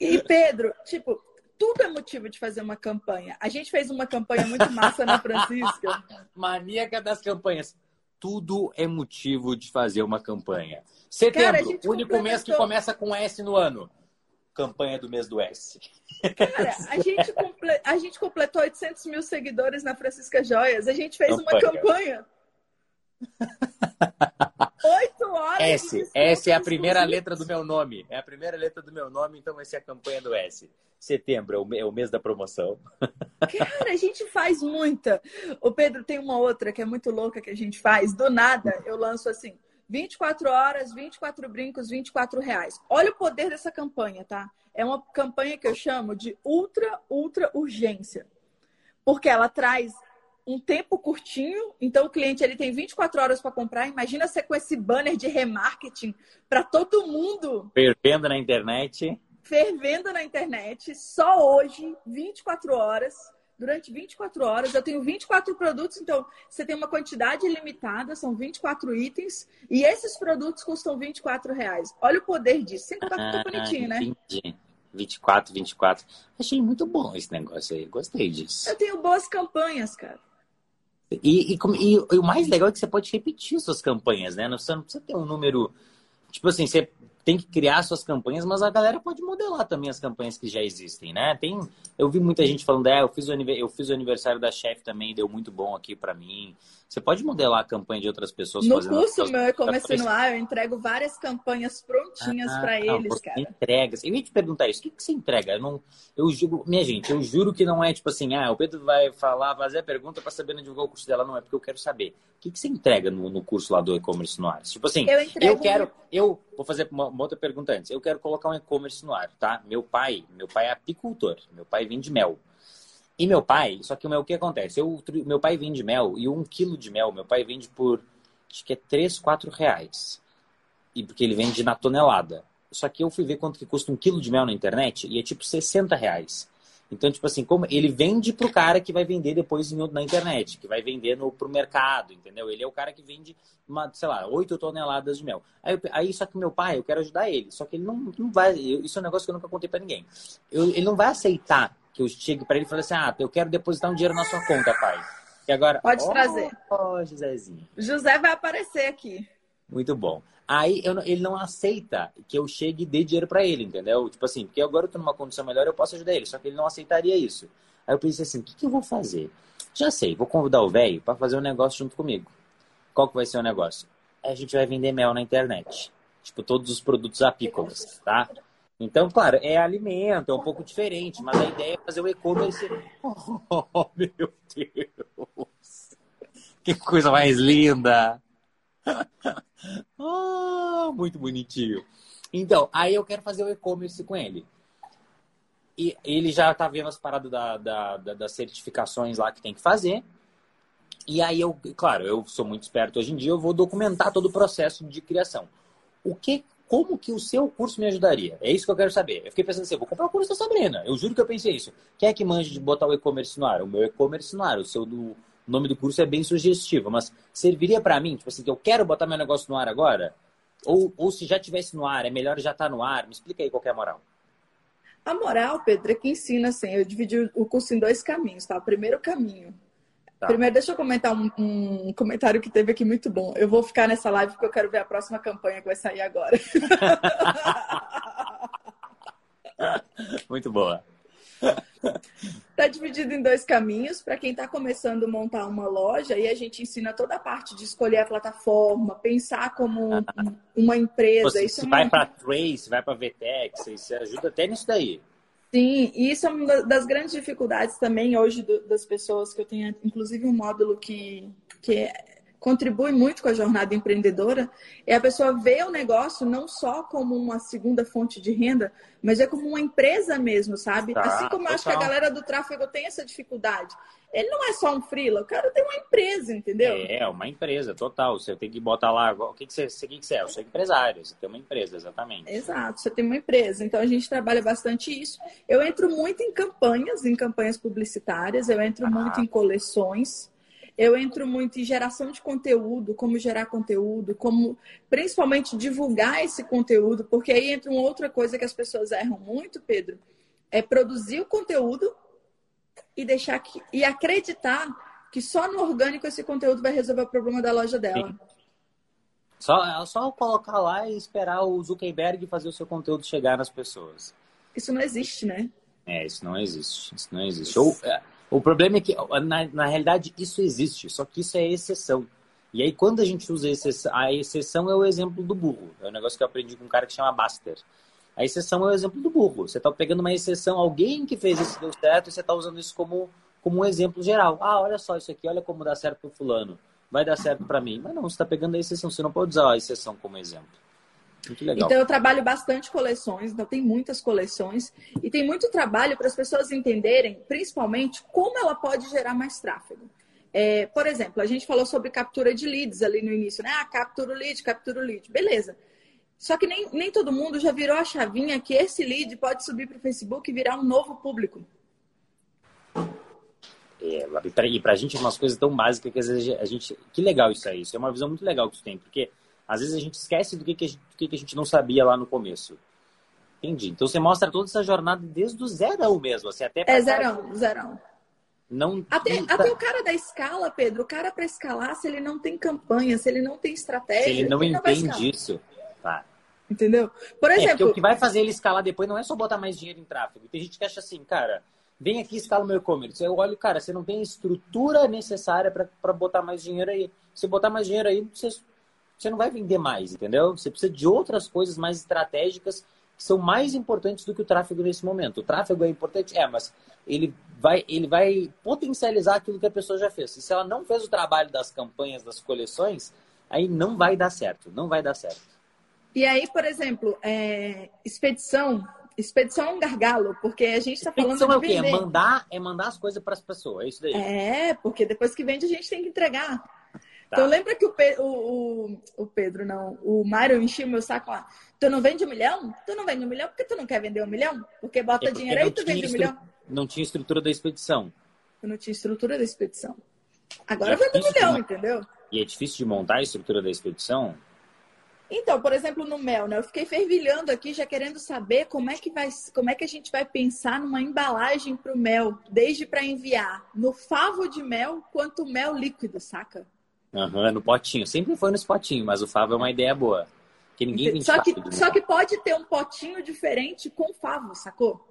S1: E Pedro, tipo, tudo é motivo de fazer uma campanha. A gente fez uma campanha muito massa na Francisca.
S2: Maníaca das campanhas. Tudo é motivo de fazer uma campanha. Setembro, Cara, único mês que começa com S no ano. Campanha do mês do S.
S1: Cara, a gente, comple... a gente completou 800 mil seguidores na Francisca Joias. A gente fez campanha. uma campanha. Oito horas.
S2: S. S é a primeira letra do meu nome. É a primeira letra do meu nome, então vai ser a campanha do S. Setembro é o mês da promoção.
S1: Cara, a gente faz muita. O Pedro tem uma outra que é muito louca que a gente faz. Do nada, eu lanço assim: 24 horas, 24 brincos, 24 reais. Olha o poder dessa campanha, tá? É uma campanha que eu chamo de ultra, ultra urgência. Porque ela traz um tempo curtinho, então o cliente ele tem 24 horas para comprar. Imagina você com esse banner de remarketing para todo mundo.
S2: Fervendo na internet.
S1: Fervendo na internet, só hoje, 24 horas durante 24 horas. Eu tenho 24 produtos, então você tem uma quantidade limitada, são 24 itens, e esses produtos custam 24 reais. Olha o poder disso. Sempre tá tudo bonitinho, né?
S2: Entendi. 24, 24. Achei muito bom esse negócio aí. Gostei disso.
S1: Eu tenho boas campanhas, cara.
S2: E, e, e, e o mais legal é que você pode repetir suas campanhas, né? Você não precisa ter um número. Tipo assim, você tem que criar suas campanhas, mas a galera pode modelar também as campanhas que já existem, né? Tem, eu vi muita gente falando, é, eu fiz o, eu fiz o aniversário da chefe também, deu muito bom aqui para mim. Você pode modelar a campanha de outras pessoas.
S1: No curso meu e-commerce no ar, eu entrego várias campanhas prontinhas ah, para eles, cara.
S2: Entregas. Eu ia te perguntar isso, o que, que você entrega? Eu, não, eu juro, minha gente, eu juro que não é tipo assim, ah, o Pedro vai falar, fazer a pergunta para saber onde divulgar o curso dela. Não, é porque eu quero saber. O que, que você entrega no, no curso lá do e-commerce no ar? Tipo assim, eu, eu quero, eu vou fazer uma, uma outra pergunta antes. Eu quero colocar um e-commerce no ar, tá? Meu pai, meu pai é apicultor, meu pai vende mel. E meu pai, só que o meu, o que acontece? Eu, meu pai vende mel e um quilo de mel, meu pai vende por, acho que é 3, 4 reais. E porque ele vende na tonelada. Só que eu fui ver quanto que custa um quilo de mel na internet e é tipo 60 reais. Então, tipo assim, como ele vende pro cara que vai vender depois na internet, que vai vender no, pro mercado, entendeu? Ele é o cara que vende, uma, sei lá, 8 toneladas de mel. Aí, aí, só que meu pai, eu quero ajudar ele. Só que ele não, não vai. Isso é um negócio que eu nunca contei para ninguém. Eu, ele não vai aceitar que eu chegue para ele e fale assim: ah, eu quero depositar um dinheiro na sua conta, pai. E agora.
S1: Pode oh, trazer.
S2: Ó, oh, Josézinho.
S1: José vai aparecer aqui.
S2: Muito bom. Aí eu, ele não aceita que eu chegue e dê dinheiro para ele, entendeu? Tipo assim, porque agora eu tô numa condição melhor, eu posso ajudar ele. Só que ele não aceitaria isso. Aí eu pensei assim: o que, que eu vou fazer? Já sei, vou convidar o velho para fazer um negócio junto comigo. Qual que vai ser o negócio? A gente vai vender mel na internet. Tipo, todos os produtos apícolas, tá? Então, claro, é alimento, é um pouco diferente, mas a ideia é fazer o e-commerce. Oh, meu Deus! Que coisa mais linda! oh, muito bonitinho. Então, aí eu quero fazer o e-commerce com ele. E ele já tá vendo as paradas da, da, da, das certificações lá que tem que fazer. E aí eu, claro, eu sou muito esperto hoje em dia, eu vou documentar todo o processo de criação. O que, como que o seu curso me ajudaria? É isso que eu quero saber. Eu fiquei pensando assim, vou comprar o curso da Sabrina. Eu juro que eu pensei isso. Quem é que manja de botar o e-commerce no ar? O meu e-commerce no ar. O seu do o nome do curso é bem sugestivo, mas serviria para mim, tipo assim, que eu quero botar meu negócio no ar agora? Ou, ou se já tivesse no ar, é melhor já estar tá no ar? Me explica aí qual é a moral.
S1: A moral, Pedro, é que ensina assim. Eu dividi o curso em dois caminhos, tá? O primeiro caminho. Tá. Primeiro, deixa eu comentar um, um, comentário que teve aqui muito bom. Eu vou ficar nessa live porque eu quero ver a próxima campanha que vai sair agora.
S2: muito boa.
S1: Está dividido em dois caminhos. Para quem está começando a montar uma loja, e a gente ensina toda a parte de escolher a plataforma, pensar como um, uma empresa.
S2: Você, isso é vai para Trace, vai para VTEX, isso ajuda até nisso daí.
S1: Sim, e isso é uma das grandes dificuldades também hoje do, das pessoas, que eu tenho inclusive um módulo que, que é contribui muito com a jornada empreendedora é a pessoa ver o negócio não só como uma segunda fonte de renda, mas é como uma empresa mesmo, sabe? Tá, assim como eu acho que a galera do tráfego tem essa dificuldade. Ele não é só um freela, o cara tem uma empresa, entendeu?
S2: É, uma empresa, total. Você tem que botar lá, o que, que, você, o que, que você é? Eu sou empresário, você tem uma empresa, exatamente.
S1: Exato, você tem uma empresa. Então a gente trabalha bastante isso. Eu entro muito em campanhas, em campanhas publicitárias, eu entro ah. muito em coleções. Eu entro muito em geração de conteúdo, como gerar conteúdo, como principalmente divulgar esse conteúdo, porque aí entra uma outra coisa que as pessoas erram muito, Pedro, é produzir o conteúdo e deixar que, e acreditar que só no orgânico esse conteúdo vai resolver o problema da loja dela. Sim.
S2: Só, é só colocar lá e esperar o Zuckerberg fazer o seu conteúdo chegar nas pessoas.
S1: Isso não existe, né?
S2: É, isso não existe. Isso não existe. Ou, é, o problema é que, na, na realidade, isso existe, só que isso é exceção. E aí, quando a gente usa exceção, a exceção é o exemplo do burro. É um negócio que eu aprendi com um cara que chama Baster. A exceção é o exemplo do burro. Você está pegando uma exceção, alguém que fez isso deu certo, e você está usando isso como, como um exemplo geral. Ah, olha só isso aqui, olha como dá certo para fulano. Vai dar certo para mim. Mas não, você está pegando a exceção. Você não pode usar a exceção como exemplo.
S1: Então eu trabalho bastante coleções, então tem muitas coleções e tem muito trabalho para as pessoas entenderem, principalmente, como ela pode gerar mais tráfego. É, por exemplo, a gente falou sobre captura de leads ali no início, né? Ah, captura o lead, captura o lead. Beleza. Só que nem, nem todo mundo já virou a chavinha que esse lead pode subir para o Facebook e virar um novo público.
S2: É, e para a gente é umas coisas tão básicas que às vezes a gente. Que legal isso aí. Isso é uma visão muito legal que tu tem, porque às vezes a gente esquece do que, que, a, gente, que, que a gente não sabia lá no começo. Entendi. Então você mostra toda essa jornada desde o zerão mesmo, assim, até
S1: É zerão, zerão.
S2: Não,
S1: até, não tá... até o cara da escala, Pedro, o cara para escalar, se ele não tem campanha, se ele não tem estratégia.
S2: Se ele não ele entende não isso. Tá.
S1: Entendeu? Por exemplo.
S2: É, o que vai fazer ele escalar depois não é só botar mais dinheiro em tráfego. Tem gente que acha assim, cara, vem aqui e escala o meu e-commerce. Eu olho, cara, você não tem a estrutura necessária para botar mais dinheiro aí. Se botar mais dinheiro aí, você você não vai vender mais, entendeu? Você precisa de outras coisas mais estratégicas que são mais importantes do que o tráfego nesse momento. O tráfego é importante, é, mas ele vai, ele vai potencializar aquilo que a pessoa já fez. E se ela não fez o trabalho das campanhas, das coleções, aí não vai dar certo, não vai dar certo.
S1: E aí, por exemplo, é, expedição, expedição é um gargalo, porque a gente está falando de
S2: é o quê? É mandar, é mandar as coisas para as pessoas, é isso daí.
S1: É, porque depois que vende a gente tem que entregar. Tá. Então lembra que o, Pe o, o, o, Pedro, não, o Mário enchia o meu saco lá. Tu não vende um milhão? Tu não vende um milhão porque tu não quer vender um milhão? Porque bota é porque dinheiro aí e tu vende um milhão.
S2: Não tinha estrutura da expedição.
S1: Eu não tinha estrutura da expedição. Agora é vende um milhão, de... entendeu?
S2: E é difícil de montar a estrutura da expedição?
S1: Então, por exemplo, no mel, né? Eu fiquei fervilhando aqui, já querendo saber como é que vai, como é que a gente vai pensar numa embalagem para o mel, desde para enviar no favo de mel quanto mel líquido, saca?
S2: Uhum, no potinho. Sempre foi no potinho, mas o favo é uma ideia boa. Que ninguém vende
S1: só que, só que pode ter um potinho diferente com favo, sacou?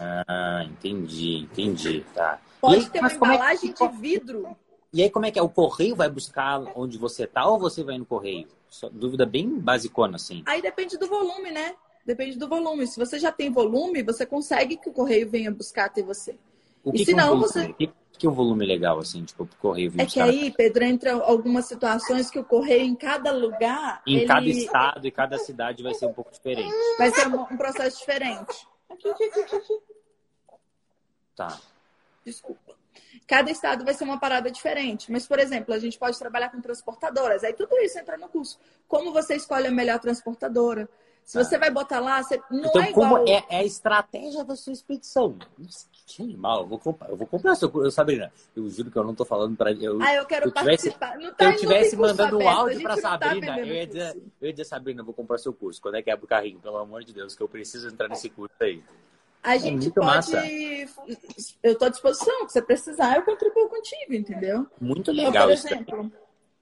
S2: Ah, entendi, entendi. Tá.
S1: Pode aí, ter uma embalagem é que... de vidro.
S2: E aí, como é que é? O correio vai buscar onde você tá ou você vai no correio? Só, dúvida bem basicona, assim.
S1: Aí depende do volume, né? Depende do volume. Se você já tem volume, você consegue que o correio venha buscar até você.
S2: O que, e se que não, um você. que é um volume legal, assim, tipo, pro correio
S1: É que aí, Pedro, entra algumas situações que o correio em cada lugar.
S2: Em
S1: ele...
S2: cada estado e cada cidade vai ser um pouco diferente.
S1: Vai ser um, um processo diferente. Aqui, aqui, aqui, aqui.
S2: Tá.
S1: Desculpa. Cada estado vai ser uma parada diferente. Mas, por exemplo, a gente pode trabalhar com transportadoras. Aí tudo isso entra no curso. Como você escolhe a melhor transportadora? Se você vai botar lá, você não
S2: então,
S1: é igual.
S2: Como é, é a estratégia da sua expedição. Que animal, eu vou comprar, eu vou comprar seu curso, Sabrina. Eu juro que eu não tô falando para eu.
S1: Ah, eu quero
S2: eu tivesse,
S1: participar. Não tá,
S2: eu tivesse mandando um áudio para
S1: tá
S2: Sabrina, eu ia dizer, eu ia dizer, Sabrina, eu vou comprar seu curso. Quando é que abre o carrinho? Pelo amor de Deus, que eu preciso entrar nesse curso aí.
S1: A gente pode.
S2: Massa.
S1: Eu estou à disposição. Se você precisar, eu contribuo contigo, entendeu?
S2: Muito legal
S1: então,
S2: isso.
S1: Por exemplo,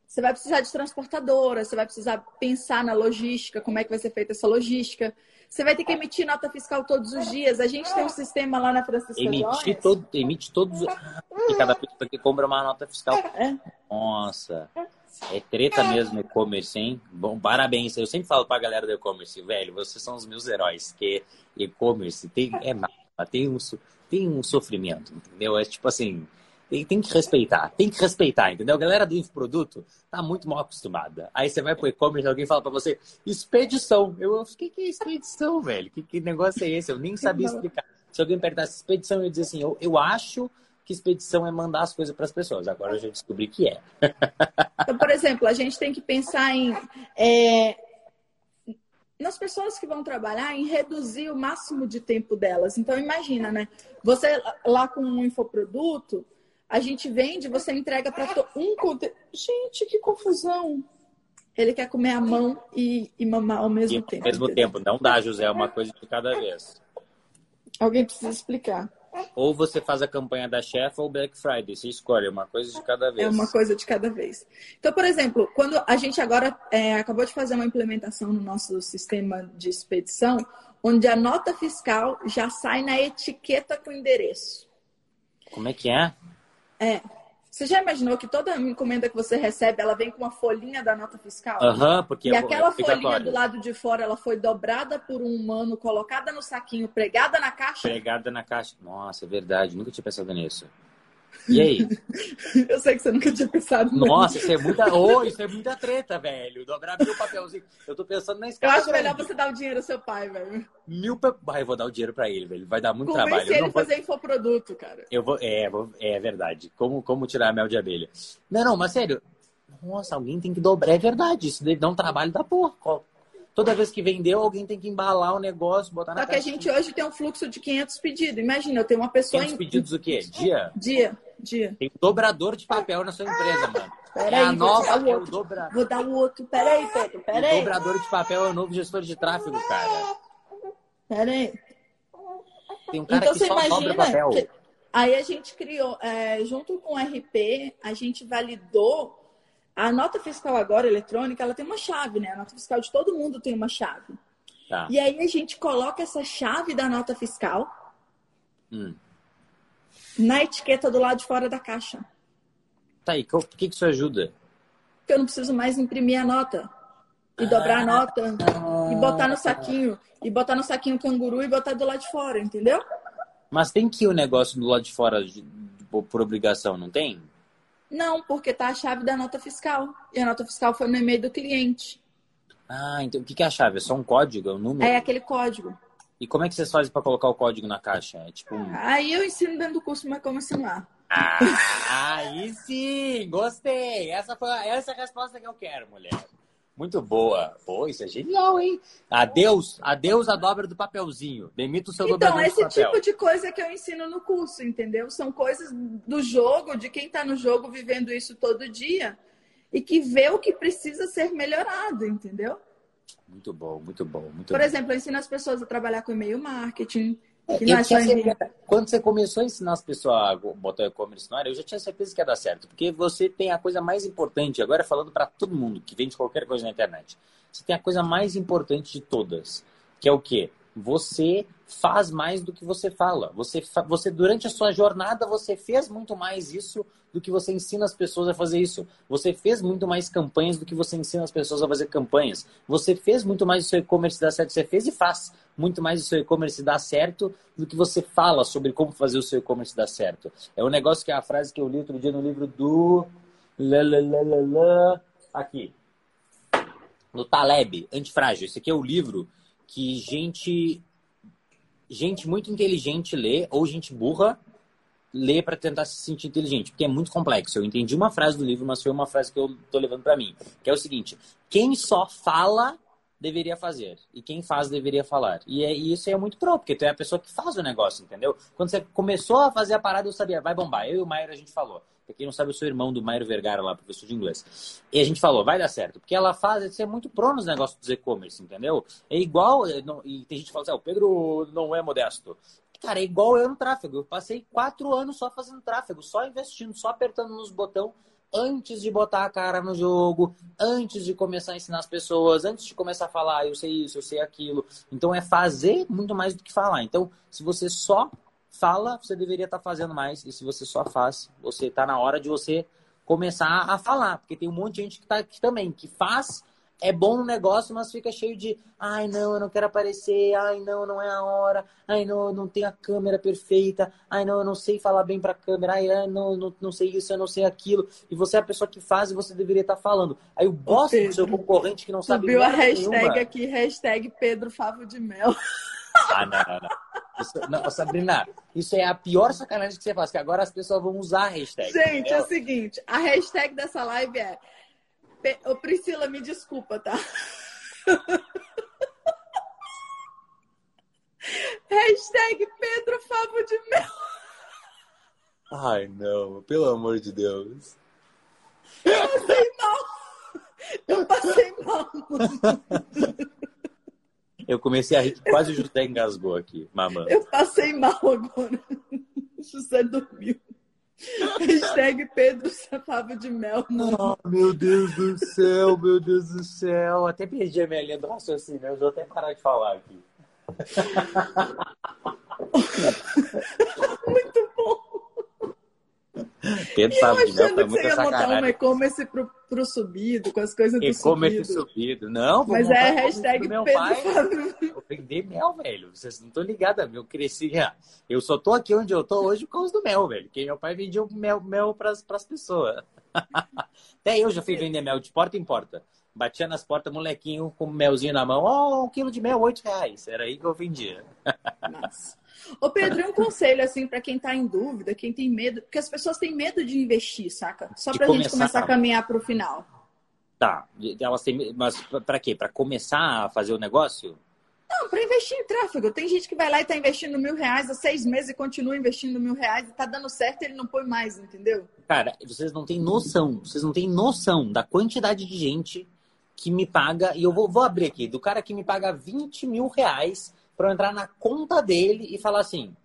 S1: você vai precisar de transportadora, você vai precisar pensar na logística, como é que vai ser feita essa logística. Você vai ter que emitir nota fiscal todos os dias. A gente tem um sistema lá na Francisca
S2: Emitir todo, emite todos. E cada pessoa que compra uma nota fiscal.
S1: É.
S2: Nossa. É treta mesmo e-commerce, hein? Bom, parabéns. Eu sempre falo pra galera do e-commerce, velho, vocês são os meus heróis, que e-commerce tem, é nada, tem um, tem um sofrimento, entendeu? É tipo assim, tem, tem que respeitar, tem que respeitar, entendeu? A galera do infoproduto tá muito mal acostumada. Aí você vai pro e-commerce alguém fala pra você, expedição. Eu, o que, que é expedição, velho? Que, que negócio é esse? Eu nem sabia explicar. Se alguém perguntasse expedição, eu ia dizer assim, eu, eu acho que expedição é mandar as coisas para as pessoas. Agora eu já descobri que é.
S1: então, por exemplo, a gente tem que pensar em é, nas pessoas que vão trabalhar, em reduzir o máximo de tempo delas. Então imagina, né? Você lá com um infoproduto, a gente vende, você entrega para um conteúdo. Gente, que confusão! Ele quer comer a mão e, e mamar ao mesmo
S2: e,
S1: tempo.
S2: Ao mesmo
S1: entendeu?
S2: tempo, não dá, José, é uma coisa de cada vez.
S1: Alguém precisa explicar.
S2: Ou você faz a campanha da chefa ou Black Friday. Você escolhe uma coisa de cada vez.
S1: É uma coisa de cada vez. Então, por exemplo, quando a gente agora é, acabou de fazer uma implementação no nosso sistema de expedição, onde a nota fiscal já sai na etiqueta com endereço.
S2: Como é que é?
S1: É. Você já imaginou que toda encomenda que você recebe, ela vem com uma folhinha da nota fiscal?
S2: Aham, uhum, porque
S1: E
S2: é
S1: aquela folhinha do lado de fora, ela foi dobrada por um humano, colocada no saquinho, pregada na caixa?
S2: Pregada na caixa. Nossa, é verdade. Nunca tinha pensado nisso. E aí?
S1: Eu sei que você nunca tinha pensado nisso.
S2: Nossa, isso é muita. Oh, isso é muita treta, velho. Dobrar mil papelzinhos. Eu tô pensando na escala.
S1: Eu acho grande. melhor você dar o dinheiro ao seu pai, velho.
S2: Mil pa... ah, eu vou dar o dinheiro pra ele, velho. Vai dar muito
S1: Convence
S2: trabalho.
S1: ele
S2: não
S1: fazer vou... infoproduto, cara.
S2: Eu vou. É, vou... é verdade. Como, como tirar mel de abelha? Não, não, mas sério. Nossa, alguém tem que dobrar. É verdade. Isso dá um trabalho da porra. Toda vez que vendeu, alguém tem que embalar o negócio, botar na
S1: Só que a gente hoje tem um fluxo de 500 pedidos. Imagina, eu tenho uma pessoa...
S2: 500 pedidos o quê? Dia?
S1: Dia, dia.
S2: Tem um dobrador de papel na sua empresa, mano.
S1: Peraí,
S2: é a
S1: vou dar o
S2: é
S1: outro.
S2: o dobra...
S1: Vou dar o outro. Peraí, Pedro, peraí.
S2: O dobrador de papel é o novo gestor de tráfego, cara.
S1: Peraí.
S2: Tem um cara
S1: então
S2: que
S1: você
S2: só
S1: imagina
S2: dobra papel.
S1: que aí a gente criou, é, junto com o RP, a gente validou a nota fiscal agora eletrônica, ela tem uma chave, né? A nota fiscal de todo mundo tem uma chave.
S2: Tá.
S1: E aí a gente coloca essa chave da nota fiscal
S2: Hum.
S1: na etiqueta do lado de fora da caixa.
S2: Tá aí, por que, que isso ajuda?
S1: Porque eu não preciso mais imprimir a nota. E dobrar a nota. E botar no saquinho. E botar no saquinho canguru e botar do lado de fora, entendeu?
S2: Mas tem que ir o negócio do lado de fora por obrigação, não tem?
S1: Não, porque tá a chave da nota fiscal. E a nota fiscal foi no e-mail do cliente.
S2: Ah, então o que, é a chave? É só um código? É um número?
S1: É aquele código.
S2: E como é que vocês fazem pra colocar o código na caixa? É tipo um.
S1: Aí eu ensino dentro do curso, mas como ensinar.
S2: Ah, aí sim! Gostei! Essa foi essa é a resposta que eu quero, mulher. Muito boa. Pô, isso é genial, hein? Adeus, adeus a dobra do papelzinho. Demita o seu
S1: Então,
S2: dobrador
S1: esse
S2: de papel.
S1: tipo de coisa que eu ensino no curso, entendeu? São coisas do jogo, de quem tá no jogo vivendo isso todo dia e que vê o que precisa ser melhorado, entendeu?
S2: Muito bom, muito bom, muito
S1: Por
S2: bom.
S1: exemplo, eu ensino as pessoas a trabalhar com e-mail marketing. É
S2: certeza- quando você começou a ensinar as pessoas a botar e-commerce no ar, eu já tinha certeza que ia dar certo. Porque você tem a coisa mais importante, agora falando para todo mundo que vende qualquer coisa na internet. Você tem a coisa mais importante de todas, que é o quê? Você faz mais do que você fala. Você, você durante a sua jornada você fez muito mais isso do que você ensina as pessoas a fazer isso. Você fez muito mais campanhas do que você ensina as pessoas a fazer campanhas. Você fez muito mais o seu e-commerce dar certo. Você fez e faz muito mais o seu e-commerce dar certo do que você fala sobre como fazer o seu e-commerce dar certo. É um negócio que é a frase que eu li outro dia no livro do aqui no Taleb, Antifrágil. Esse aqui é o livro que gente gente muito inteligente lê ou gente burra lê para tentar se sentir inteligente, porque é muito complexo. Eu entendi uma frase do livro, mas foi uma frase que eu tô levando para mim, que é o seguinte: quem só fala deveria fazer e quem faz deveria falar. E, é, e isso é muito próprio, porque tu é a pessoa que faz o negócio, entendeu? Quando você começou a fazer a parada, eu sabia, vai bombar. Eu e o Maier a gente falou. Pra quem não sabe, eu sou irmão do Mairo Vergara lá, professor de inglês. E a gente falou, vai dar certo. Porque ela faz, você é muito pró nos negócios dos e-commerce, entendeu? É igual, é, e tem gente que fala assim, ah, o Pedro não é modesto. Cara, é igual eu no tráfego. Eu passei quatro anos só fazendo tráfego, só investindo, só apertando nos botões antes de botar a cara no jogo, antes de começar a ensinar as pessoas, antes de começar a falar, ah, eu sei isso, eu sei aquilo. Então é fazer muito mais do que falar. Então, se você só fala, você deveria estar tá fazendo mais. E se você só faz, você está na hora de você começar a falar. Porque tem um monte de gente que está aqui também, que faz, é bom no negócio, mas fica cheio de ai não, eu não quero aparecer, ai não, não é a hora, ai não, eu não tenho a câmera perfeita, ai não, eu não sei falar bem para a câmera, ai não, não, não sei isso, eu não sei aquilo. E você é a pessoa que faz e você deveria estar tá falando. Aí o boss do seu concorrente que não sabe
S1: Subiu a hashtag nenhuma, aqui, hashtag Pedro Favo de Mel.
S2: Ah, não, não, não. Isso, não, Sabrina, isso é a pior sacanagem que você faz, que agora as pessoas vão usar a hashtag.
S1: Gente, é o seguinte, a hashtag dessa live é Ô, Priscila, me desculpa, tá? Hashtag Pedro Favo de Mel.
S2: Ai, não, pelo amor de Deus.
S1: Eu passei mal. Eu passei mal.
S2: Eu comecei a rir, quase o José engasgou aqui, mamãe.
S1: Eu passei mal agora. O José dormiu. Hashtag Pedro Favo de Mel.
S2: Oh, meu Deus do céu, meu Deus do céu. Até perdi a minha linha do raciocínio. Eu vou até parar de falar aqui.
S1: Muito bom.
S2: Pedro Favo de Mel foi
S1: muita
S2: você ia botar
S1: um e-commerce pro, pro subido, com as coisas do
S2: e-commerce subido. subido. Não,
S1: Mas é hashtag
S2: meu
S1: Pedro
S2: pai. Eu vender mel, velho. Vocês não estão ligados, eu cresci. Eu só tô aqui onde eu tô hoje por causa do mel, velho. Porque meu pai vendia mel, mel pras, pras pessoas. Até eu já fui vender mel de porta em porta. Batia nas portas, molequinho com melzinho na mão. Oh, um quilo de mel, oito reais. Era aí que eu vendia.
S1: Nossa. Ô, Pedro, um conselho, assim, para quem tá em dúvida, quem tem medo, porque as pessoas têm medo de investir, saca? Só pra começar... gente começar a caminhar pro final.
S2: Tá, elas têm, mas para quê? Para começar a fazer o negócio?
S1: Não, para investir em tráfego. Tem gente que vai lá e tá investindo mil reais há seis meses e continua investindo mil reais e tá dando certo e ele não põe mais, entendeu?
S2: Cara, vocês não têm noção, vocês não têm noção da quantidade de gente que me paga, e eu vou, vou abrir aqui, do cara que me paga 20 mil reais para entrar na conta dele e falar assim: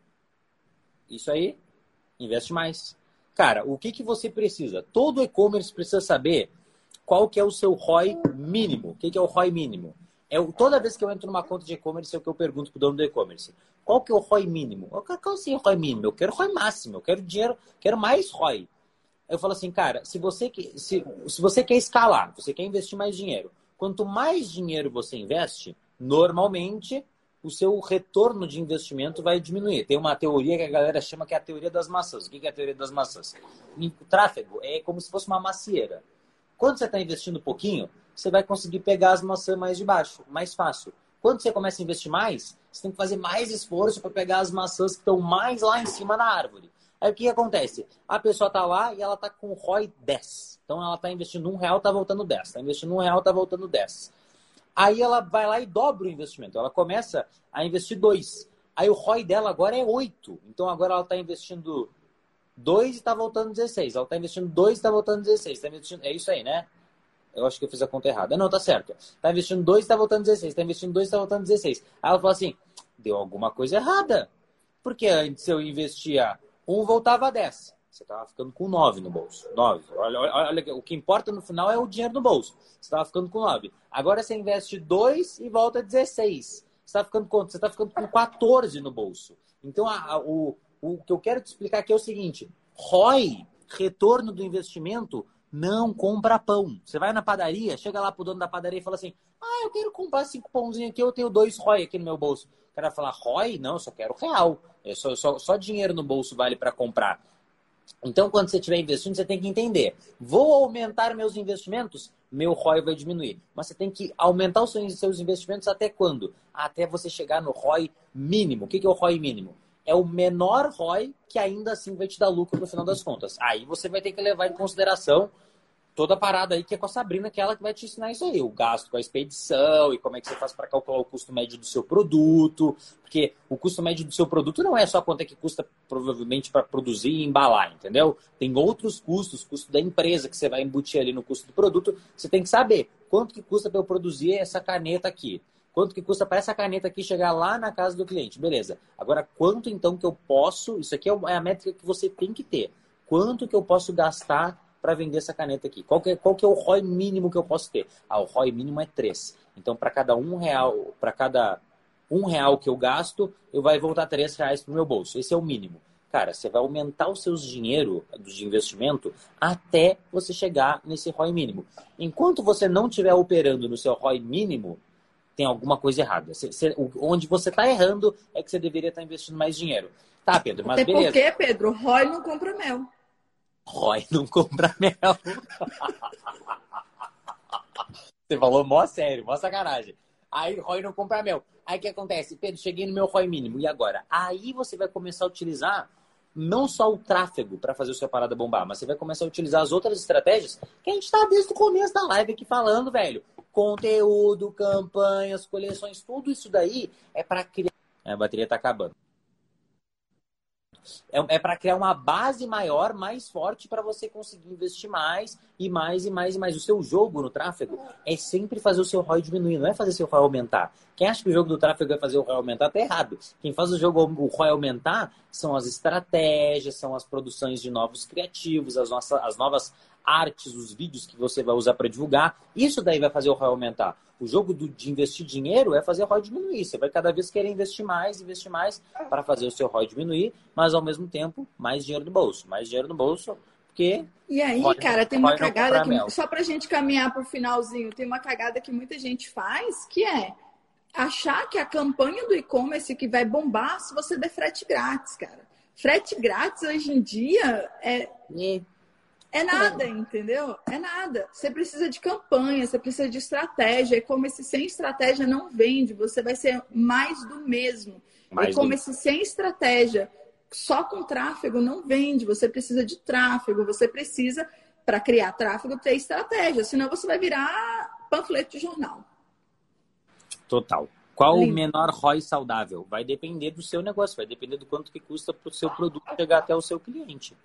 S2: isso aí, investe mais. Cara, o que, que você precisa? Todo e-commerce precisa saber qual que é o seu ROI mínimo. O que, que é o ROI mínimo? É o, toda vez que eu entro numa conta de e-commerce, é o que eu pergunto pro dono do e-commerce. Qual que é o ROI mínimo? Eu quero assim, o ROI mínimo. Eu quero ROI máximo. Eu quero dinheiro, quero mais ROI. Eu falo assim, cara, se você, se, se você quer escalar, você quer investir mais dinheiro, quanto mais dinheiro você investe, normalmente o seu retorno de investimento vai diminuir. Tem uma teoria que a galera chama que é a teoria das maçãs. O que é a teoria das maçãs? O tráfego é como se fosse uma macieira. Quando você está investindo pouquinho, você vai conseguir pegar as maçãs mais de baixo, mais fácil. Quando você começa a investir mais, você tem que fazer mais esforço para pegar as maçãs que estão mais lá em cima da árvore. Aí o que acontece? A pessoa está lá e ela está com ROI 10. Então ela está investindo um real, está voltando 10. Está investindo um real, está voltando 10. Aí ela vai lá e dobra o investimento. Ela começa a investir dois. Aí o ROI dela agora é 8. Então agora ela está investindo 2 e está voltando 16. Ela está investindo 2 e está voltando 16. Tá investindo... É isso aí, né? Eu acho que eu fiz a conta errada. Não, tá certo. Está investindo 2 e está voltando 16. Está investindo 2 e está voltando 16. Aí ela fala assim: deu alguma coisa errada. Porque antes eu investia 1, um, voltava a 10. Você estava ficando com 9 no bolso. 9. Olha, olha, o que importa no final é o dinheiro no bolso. Você estava ficando com 9. Agora você investe 2 e volta a 16. Você está ficando quanto? Você está ficando com 14 no bolso. Então, a, a, o, o que eu quero te explicar aqui é o seguinte: ROI, retorno do investimento, não compra pão. Você vai na padaria, chega lá pro dono da padaria e fala assim: Ah, eu quero comprar cinco pãozinhos aqui, eu tenho dois ROI aqui no meu bolso. O cara fala: ROI? Não, eu só quero real. É só, só, só dinheiro no bolso vale para comprar. Então, quando você estiver investindo, você tem que entender: vou aumentar meus investimentos? Meu ROI vai diminuir. Mas você tem que aumentar os seus investimentos até quando? Até você chegar no ROI mínimo. O que é o ROI mínimo? é o menor ROI que ainda assim vai te dar lucro no final das contas. Aí você vai ter que levar em consideração toda a parada aí que é com a Sabrina, que é ela que vai te ensinar isso aí, o gasto com a expedição e como é que você faz para calcular o custo médio do seu produto, porque o custo médio do seu produto não é só quanto é que custa provavelmente para produzir e embalar, entendeu? Tem outros custos, custo da empresa que você vai embutir ali no custo do produto, você tem que saber quanto que custa para eu produzir essa caneta aqui. Quanto que custa para essa caneta aqui chegar lá na casa do cliente? Beleza. Agora, quanto então que eu posso? Isso aqui é, é a métrica que você tem que ter. Quanto que eu posso gastar para vender essa caneta aqui? Qual que, é, qual que é o ROI mínimo que eu posso ter? Ah, o ROI mínimo é 3. Então, para cada um real, para cada um real que eu gasto, eu vai voltar 3 reais para o meu bolso. Esse é o mínimo. Cara, você vai aumentar os seus dinheiro de investimento até você chegar nesse ROI mínimo. Enquanto você não estiver operando no seu ROI mínimo, tem alguma coisa errada. onde você está errando é que você deveria estar tá investindo mais dinheiro. Tá, Pedro, mas
S1: Até
S2: beleza.
S1: porque, Pedro, Roy não compra mel.
S2: Roy não compra mel. você falou mó sério, mó sacanagem. Aí Roy não compra mel. Aí o que acontece? Pedro, cheguei no meu ROI mínimo. E agora? Aí você vai começar a utilizar não só o tráfego para fazer o seu parada bombar, mas você vai começar a utilizar as outras estratégias que a gente está desde o começo da live aqui falando, velho conteúdo, campanhas, coleções, tudo isso daí é para criar. É, a bateria está acabando. É, é para criar uma base maior, mais forte, para você conseguir investir mais e mais e mais e mais. O seu jogo no tráfego é sempre fazer o seu ROI diminuir, não é fazer seu ROI aumentar. Quem acha que o jogo do tráfego é fazer o ROI aumentar, tá errado. Quem faz o jogo o ROI aumentar são as estratégias, são as produções de novos criativos, as, nossas, as novas artes, os vídeos que você vai usar para divulgar. Isso daí vai fazer o ROI aumentar. O jogo do, de investir dinheiro é fazer o ROI diminuir. Você vai cada vez querer investir mais, investir mais para fazer o seu ROI diminuir, mas ao mesmo tempo mais dinheiro no bolso. Mais dinheiro no bolso, porque.
S1: E aí, cara, tem uma cagada que, mel. só para a gente caminhar para o finalzinho, tem uma cagada que muita gente faz, que é achar que a campanha do e-commerce que vai bombar se você der frete grátis, cara. Frete grátis hoje em dia é. E é nada, entendeu? É nada. Você precisa de campanha, você precisa de estratégia. E como esse sem estratégia não vende, você vai ser mais do mesmo. Mais e como do... esse sem estratégia, só com tráfego não vende. Você precisa de tráfego, você precisa, para criar tráfego, ter estratégia. Senão você vai virar panfleto de jornal.
S2: Total. Qual Lindo. o menor ROI saudável? Vai depender do seu negócio, vai depender do quanto que custa para o seu produto chegar até o seu cliente.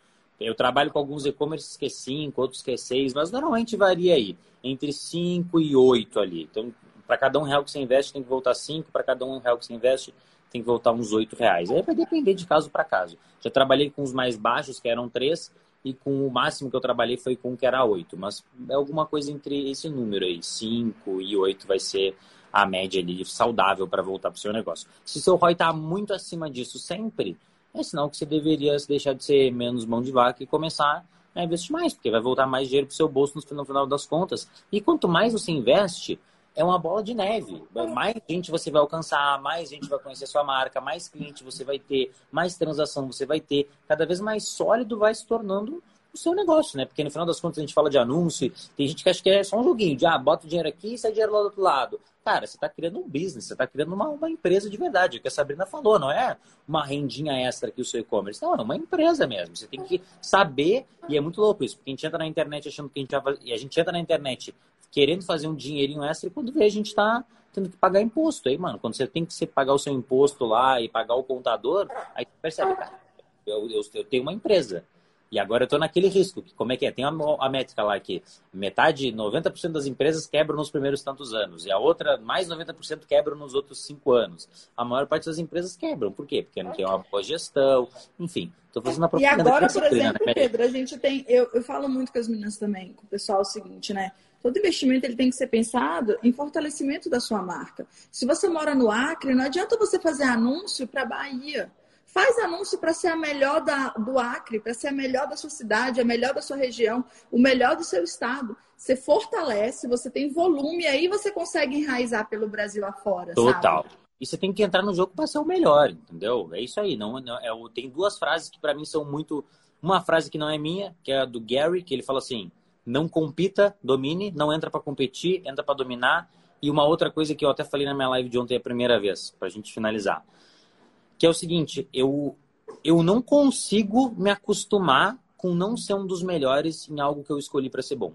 S2: Eu trabalho com alguns e-commerces que é 5, outros que é 6, mas normalmente varia aí, entre 5 e 8 ali. Então, para cada um real que você investe, tem que voltar 5, para cada um real que você investe, tem que voltar uns 8 reais. Aí vai depender de caso para caso. Já trabalhei com os mais baixos, que eram 3, e com o máximo que eu trabalhei foi com um que era 8. Mas é alguma coisa entre esse número aí, 5 e 8 vai ser a média ali saudável para voltar para o seu negócio. Se o seu ROI está muito acima disso sempre, é sinal que você deveria deixar de ser menos mão de vaca e começar a investir mais, porque vai voltar mais dinheiro para o seu bolso no final das contas. E quanto mais você investe, é uma bola de neve. Mais gente você vai alcançar, mais gente vai conhecer sua marca, mais cliente você vai ter, mais transação você vai ter. Cada vez mais sólido vai se tornando o seu negócio, né? Porque no final das contas a gente fala de anúncio, tem gente que acha que é só um joguinho, de ah, bota o dinheiro aqui e sai dinheiro lá do outro lado. Cara, você está criando um business, você está criando uma, uma empresa de verdade, o que a Sabrina falou, não é uma rendinha extra aqui o seu e-commerce, não, é uma empresa mesmo. Você tem que saber, e é muito louco isso, porque a gente entra na internet achando que a gente vai fazer, e a gente entra na internet querendo fazer um dinheirinho extra e quando vê a gente está tendo que pagar imposto aí, mano. Quando você tem que pagar o seu imposto lá e pagar o contador, aí você percebe, cara, eu, eu, eu tenho uma empresa E agora eu estou naquele risco. Como é que é? Tem a, a métrica lá que metade, 90% das empresas quebram nos primeiros tantos anos. E a outra, mais 90% quebram nos outros cinco anos. A maior parte das empresas quebram. Por quê? Porque não tem uma boa gestão. Enfim, estou fazendo a
S1: E agora, por exemplo, né? Pedro, a gente tem... Eu, eu falo muito com as meninas também, com o pessoal, o seguinte, né? Todo investimento ele tem que ser pensado em fortalecimento da sua marca. Se você mora no Acre, não adianta você fazer anúncio para Bahia. Faz anúncio para ser a melhor da, do Acre, para ser a melhor da sua cidade, a melhor da sua região, o melhor do seu estado. Você fortalece, você tem volume, aí você consegue enraizar pelo Brasil afora.
S2: Total.
S1: Sabe?
S2: E você tem que entrar no jogo para ser o melhor, entendeu? É isso aí. Não, não é, tem duas frases que para mim são muito. Uma frase que não é minha, que é a do Gary, que ele fala assim: não compita, domine, não entra para competir, entra para dominar. E uma outra coisa que eu até falei na minha live de ontem a primeira vez, para a gente finalizar que é o seguinte, eu, eu não consigo me acostumar com não ser um dos melhores em algo que eu escolhi para ser bom.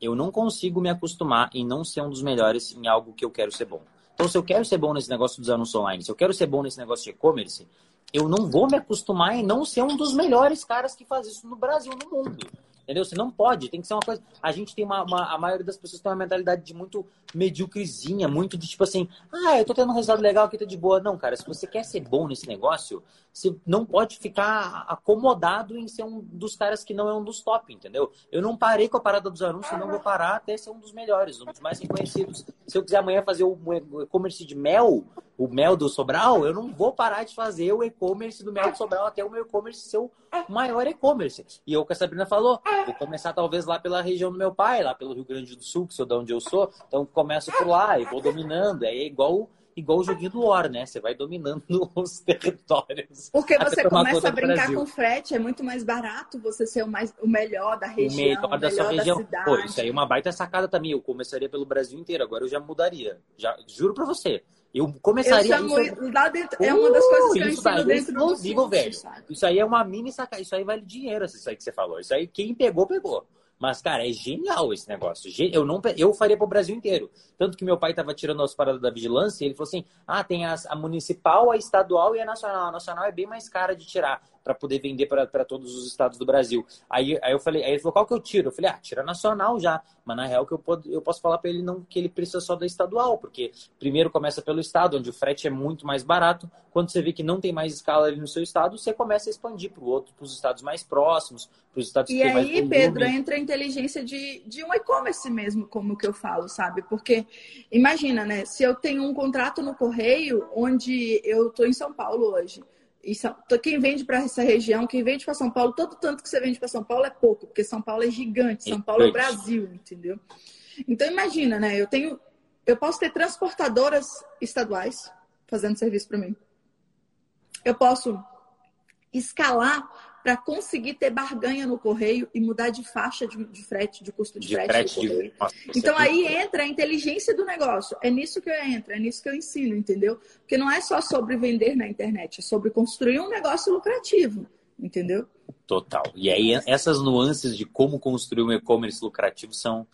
S2: Eu não consigo me acostumar em não ser um dos melhores em algo que eu quero ser bom. Então, se eu quero ser bom nesse negócio dos anúncios online, se eu quero ser bom nesse negócio de e-commerce, eu não vou me acostumar em não ser um dos melhores caras que faz isso no Brasil, no mundo. Entendeu? Você não pode, tem que ser uma coisa. A gente tem uma, uma, A maioria das pessoas tem uma mentalidade de muito medíocrezinha, muito de tipo assim, ah, eu tô tendo um resultado legal aqui, tá de boa. Não, cara, se você quer ser bom nesse negócio, você não pode ficar acomodado em ser um dos caras que não é um dos top, entendeu? Eu não parei com a parada dos anúncios, não vou parar até ser um dos melhores, um dos mais reconhecidos. Se eu quiser amanhã fazer o e-commerce de mel, o mel do Sobral, eu não vou parar de fazer o e-commerce do mel do Sobral até o meu e-commerce ser o maior e-commerce. E o que a Sabrina falou, vou começar talvez lá pela região do meu pai, lá pelo Rio Grande do Sul, que sou de onde eu sou. Então começo por lá e vou dominando. É igual igual o joguinho do War, né? Você vai dominando os territórios.
S1: Porque você começa a brincar com frete, é muito mais barato você ser o, mais, o melhor da região. O melhor da melhor sua região. Da
S2: Pô, isso aí é uma baita sacada também. Eu começaria pelo Brasil inteiro, agora eu já mudaria. Já, juro pra você. Eu começaria
S1: eu isso. Lá dentro, é uma das coisas que eu ensino dentro do
S2: velho. Sabe? Isso aí é uma mini sacada. Isso aí vale dinheiro, isso aí que você falou. Isso aí, quem pegou, pegou. Mas, cara, é genial esse negócio. Eu não eu faria para o Brasil inteiro. Tanto que meu pai estava tirando as paradas da vigilância e ele falou assim: ah, tem a municipal, a estadual e a nacional. A nacional é bem mais cara de tirar para poder vender para todos os estados do Brasil. Aí, aí eu falei, aí ele falou, qual que eu tiro? Eu falei, ah, tira nacional já. Mas na real que eu, pod, eu posso falar para ele não que ele precisa só da estadual, porque primeiro começa pelo estado, onde o frete é muito mais barato. Quando você vê que não tem mais escala ali no seu estado, você começa a expandir para o outro, para os estados mais próximos, para os estados
S1: e
S2: que tem
S1: mais E aí, Pedro, entra a inteligência de, de um e-commerce mesmo, como que eu falo, sabe? Porque imagina, né? Se eu tenho um contrato no correio onde eu estou em São Paulo hoje São, quem vende para essa região, quem vende para São Paulo, todo tanto que você vende para São Paulo é pouco, porque São Paulo é gigante, São Paulo é o Brasil, entendeu? Então imagina, né? Eu tenho, eu posso ter transportadoras estaduais fazendo serviço para mim. Eu posso escalar para conseguir ter barganha no correio e mudar de faixa de, de frete, de custo de, de frete. frete de... Nossa, então aí entra a inteligência do negócio. É nisso que eu entro, é nisso que eu ensino, entendeu? Porque não é só sobre vender na internet, é sobre construir um negócio lucrativo, entendeu?
S2: Total. E aí essas nuances de como construir um e-commerce lucrativo são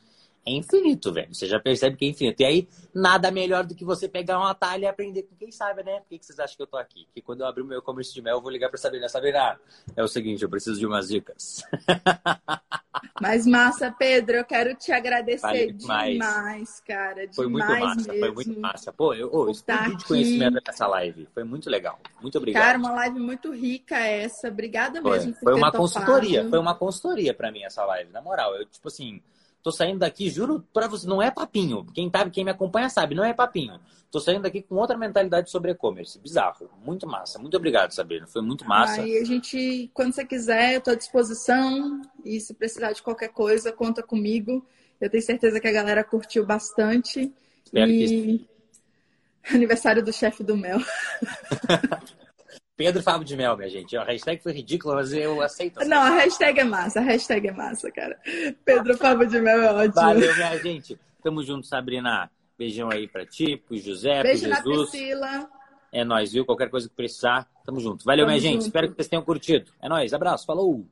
S2: é infinito, velho. Você já percebe que é infinito. E aí, nada melhor do que você pegar uma talha e aprender com quem sabe, né? Por que, vocês acham que eu tô aqui? Que quando eu abrir o meu e-commerce de mel, eu vou ligar pra Sabrina. Sabrina, é o seguinte, eu preciso de umas dicas.
S1: Mas massa, Pedro, eu quero te agradecer vale demais. demais, cara. Demais
S2: foi muito massa,
S1: mesmo.
S2: foi muito massa. Pô, eu oh, explodi de conhecimento nessa live. Foi muito legal. Muito obrigado.
S1: Cara, uma live muito rica essa. Obrigada
S2: foi.
S1: mesmo
S2: Foi uma consultoria, foi uma consultoria pra mim essa live, na moral. Eu, tipo assim Tô saindo daqui, juro pra você, não é papinho. Quem, tá, quem me acompanha sabe, não é papinho. Tô saindo daqui com outra mentalidade sobre e-commerce. Bizarro. Muito massa. Muito obrigado, Sabrina. Foi muito massa.
S1: Aí a gente, quando você quiser, eu tô à disposição. E se precisar de qualquer coisa, conta comigo. Eu tenho certeza que a galera curtiu bastante.
S2: Espero
S1: e...
S2: que
S1: Aniversário do chefe do Mel.
S2: Pedro Fábio de Mel, minha gente. A hashtag foi ridícula, mas eu aceito.
S1: Não, a hashtag é massa. A hashtag é massa, cara. Pedro Fábio de Mel é ótimo.
S2: Valeu, minha gente. Tamo junto, Sabrina. Beijão aí pra ti, pro José,
S1: Beijo
S2: pro Jesus.
S1: Na Priscila.
S2: É nóis, viu? Qualquer coisa que precisar, tamo junto. Valeu, tamo minha junto. gente. Espero que vocês tenham curtido. É nóis. Abraço. Falou!